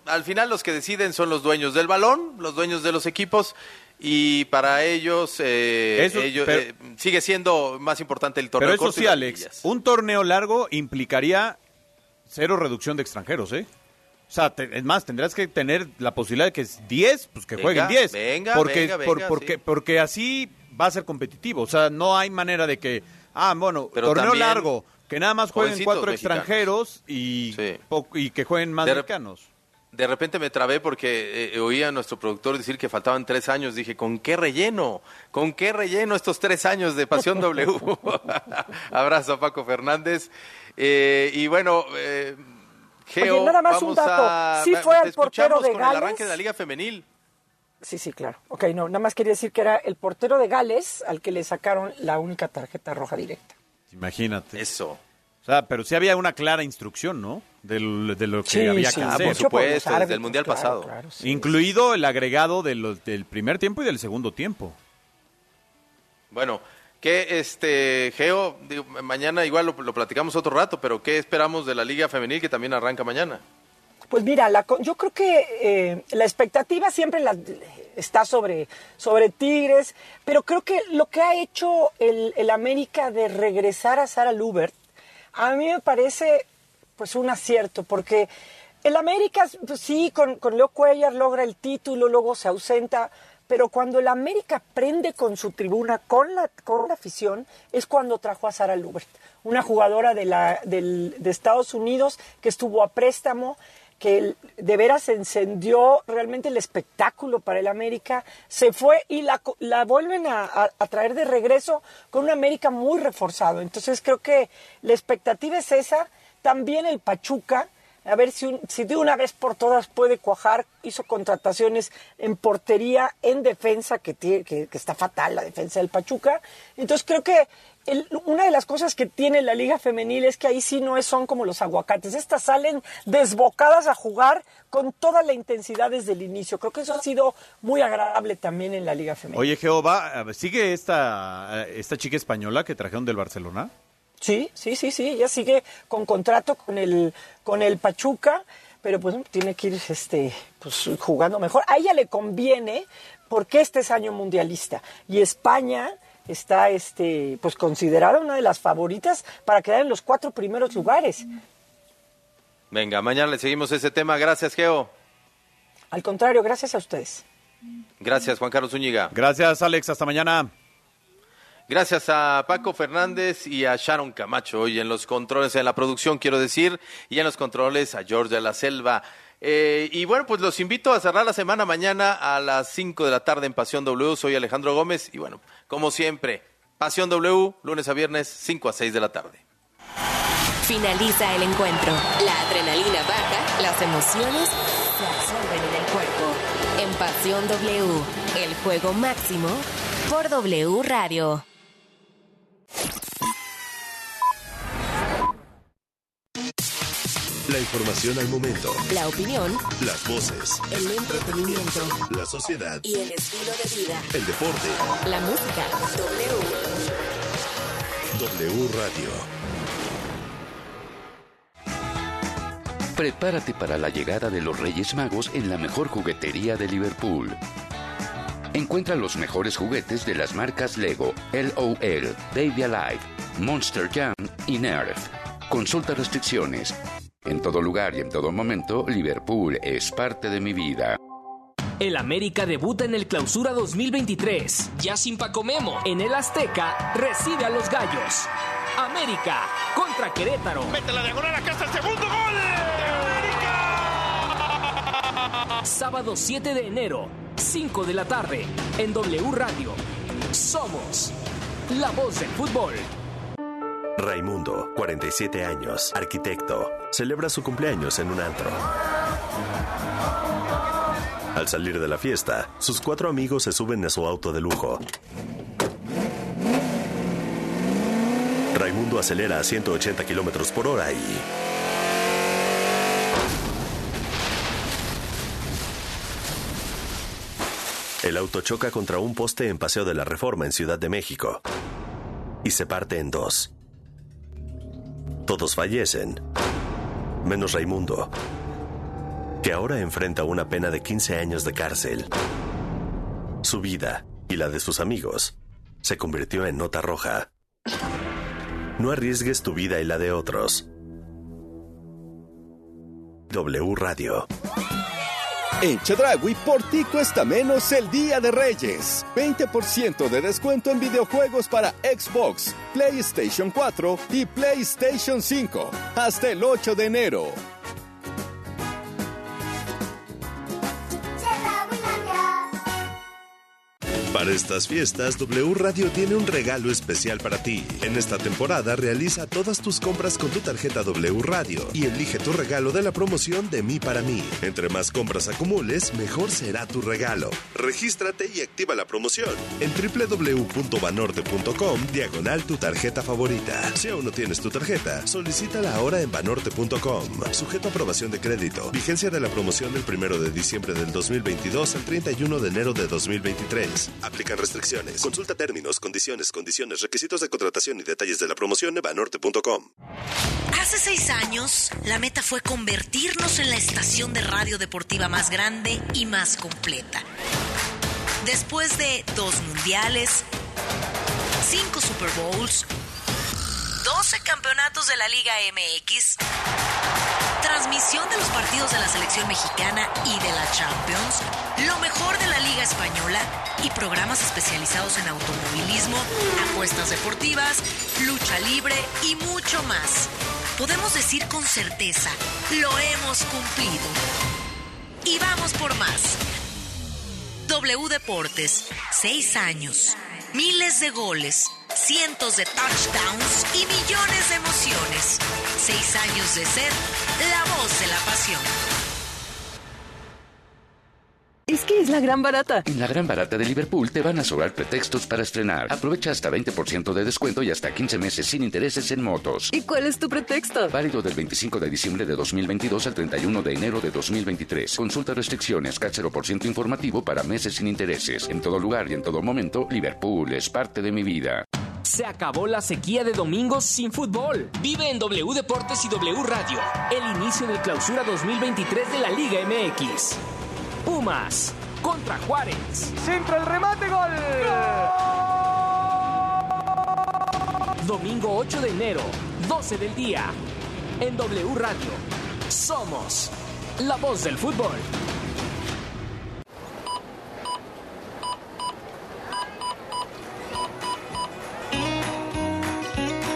al final los que deciden son los dueños del balón, los dueños de los equipos. Y para ellos, eh, Eso- ellos, pero- eh, sigue siendo más importante el torneo Pero eso corto sí, Alex, un torneo largo implicaría cero reducción de extranjeros, ¿eh? O sea, te- es más, tendrás que tener la posibilidad de que es 10, pues que Venga, jueguen 10. venga, porque, venga, por- venga, porque, sí. porque así va a ser competitivo. O sea, no hay manera de que, ah, bueno, Pero torneo largo, que nada más jueguen cuatro mexicanos. extranjeros y, Sí. y que jueguen más De mexicanos. De repente me trabé porque eh, oía a nuestro productor decir que faltaban tres años. Dije, ¿con qué relleno? ¿Con qué relleno estos tres años de Pasión W? Abrazo a Paco Fernández. Eh, y bueno, eh, Geo, Oye, nada más un dato. a- Sí fue al portero de con el Gales. arranque de la Liga Femenil. Sí, sí, claro. Ok, no, nada más quería decir que era el portero de Gales al que le sacaron la única tarjeta roja directa. Imagínate. Eso. O sea, pero sí había una clara instrucción, ¿no? Del- de lo que Sí, había sí, que sí. hacer. por los supuesto, desde el Mundial claro, pasado. claro, sí. Incluido el agregado de los- del primer tiempo y del segundo tiempo. Bueno, ¿qué, este, Geo, digo, mañana igual lo, lo platicamos otro rato, pero ¿qué esperamos de la Liga Femenil que también arranca mañana? Pues mira, la yo creo que eh, la expectativa siempre la- está sobre, sobre Tigres, pero creo que lo que ha hecho el, el América de regresar a Sara Lubert, a mí me parece pues un acierto, porque el América, pues, sí, con, con Leo Cuellar logra el título, luego se ausenta, pero cuando el América prende con su tribuna, con la, con la afición, es cuando trajo a Sara Lubert, una jugadora de, la, del- de Estados Unidos que estuvo a préstamo, que de veras encendió realmente el espectáculo para el América, se fue y la, la vuelven a, a- a traer de regreso con un América muy reforzado. Entonces creo que la expectativa es esa, también el Pachuca, a ver si, si de una vez por todas puede cuajar, hizo contrataciones en portería, en defensa, que, tiene, que, está fatal la defensa del Pachuca. Entonces creo que el- una de las cosas que tiene la liga femenil es que ahí sí no es, son como los aguacates. Estas salen desbocadas a jugar con toda la intensidad desde el inicio. Creo que eso ha sido muy agradable también en la liga femenil. Oye, Jehová, ¿sigue esta, esta chica española que trajeron del Barcelona? Sí, sí, sí, sí, ella sigue con contrato con el, con el Pachuca, pero pues tiene que ir este, pues, jugando mejor. A ella le conviene porque este es año mundialista y España está este, pues considerada una de las favoritas para quedar en los cuatro primeros lugares. Venga, mañana le seguimos ese tema. Gracias, Geo. Al contrario, gracias a ustedes. Gracias, Juan Carlos Zúñiga. Gracias, Alex. Hasta mañana. Gracias a Paco Fernández y a Sharon Camacho hoy en los controles, en la producción, quiero decir, y en los controles a George de la Selva. Eh, y bueno, pues los invito a cerrar la semana mañana a las 5 de la tarde en Pasión W. Soy Alejandro Gómez y bueno, como siempre, Pasión W, lunes a viernes, 5 a 6 de la tarde. Finaliza el encuentro. La adrenalina baja, las emociones se absorben en el cuerpo. En Pasión W, el juego máximo por W Radio. La información al momento. La opinión. Las voces. El entretenimiento. La sociedad. Y el estilo de vida. El deporte. La música. W. W Radio. Prepárate para la llegada de los Reyes Magos en la mejor juguetería de Liverpool. Encuentra los mejores juguetes de las marcas Lego, LOL, Baby Alive, Monster Jam y Nerf. Consulta restricciones. En todo lugar y en todo momento, Liverpool es parte de mi vida. El América debuta en el Clausura 2023. Ya sin Paco Memo. En el Azteca recibe a los Gallos. América contra Querétaro. Mete la diagonal, acá está el segundo gol. América. Sábado 7 de enero, 5 de la tarde, en W Radio. Somos la voz del fútbol. Raimundo, 47 años, arquitecto, celebra su cumpleaños en un antro. Al salir de la fiesta, sus cuatro amigos se suben a su auto de lujo. Raimundo acelera a 180 kilómetros por hora y. El auto choca contra un poste en Paseo de la Reforma en Ciudad de México y se parte en dos. Todos fallecen, menos Raimundo, que ahora enfrenta una pena de 15 años de cárcel. Su vida y la de sus amigos se convirtió en nota roja. No arriesgues tu vida y la de otros. W Radio. En Chedragui, por ti cuesta menos el Día de Reyes. 20% de descuento en videojuegos para Xbox, PlayStation 4 y PlayStation 5. Hasta el 8 de enero. Para estas fiestas, W Radio tiene un regalo especial para ti. En esta temporada realiza todas tus compras con tu tarjeta W Radio y elige tu regalo de la promoción de mí para mí. Entre más compras acumules, mejor será tu regalo. Regístrate y activa la promoción en www.banorte.com diagonal tu tarjeta favorita. Si aún no tienes tu tarjeta, solicítala ahora en banorte.com. Sujeto a aprobación de crédito. Vigencia de la promoción del 1 de diciembre del 2022 al 31 de enero de 2023. Aplican restricciones. Consulta términos, condiciones, condiciones, requisitos de contratación y detalles de la promoción en banorte.com. Hace seis años, la meta fue convertirnos en la estación de radio deportiva más grande y más completa. Después de dos mundiales, cinco Super Bowls, 12 campeonatos de la Liga MX, transmisión de los partidos de la selección mexicana y de la Champions, lo mejor de la Liga Española y programas especializados en automovilismo, apuestas deportivas, lucha libre y mucho más. Podemos decir con certeza, lo hemos cumplido. Y vamos por más. W Deportes, seis años, miles de goles, cientos de touchdowns y millones de emociones. Seis años de ser la voz de la pasión. Es la gran barata. En la gran barata de Liverpool te van a sobrar pretextos para estrenar. Aprovecha hasta 20% de descuento y hasta 15 meses sin intereses en motos. ¿Y cuál es tu pretexto? Válido del 25 de diciembre de 2022 al 31 de enero de 2023. Consulta restricciones, CAT 0% informativo para meses sin intereses. En todo lugar y en todo momento, Liverpool es parte de mi vida. Se acabó la sequía de domingos sin fútbol. Vive en W Deportes y W Radio. El inicio del clausura 2023 de la Liga MX. Pumas contra Juárez. Centro el remate, gol. Domingo 8 de enero, 12 del día. En W Radio. Somos la voz del fútbol.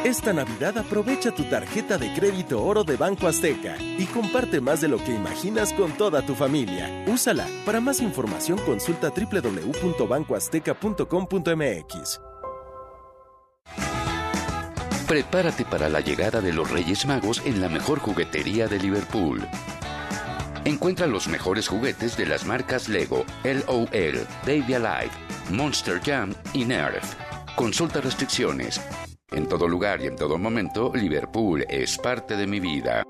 Esta Navidad aprovecha tu tarjeta de crédito oro de Banco Azteca y comparte más de lo que imaginas con toda tu familia. Úsala. Para más información consulta www.bancoazteca.com.mx. Prepárate para la llegada de los Reyes Magos en la mejor juguetería de Liverpool. Encuentra los mejores juguetes de las marcas Lego, LOL, Baby Alive, Monster Jam y Nerf. Consulta restricciones. En todo lugar y en todo momento, Liverpool es parte de mi vida.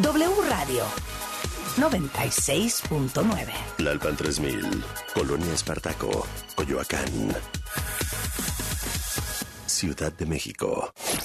W Radio 96.9 Lalpan 3000, Colonia Espartaco, Coyoacán. Ciudad de México.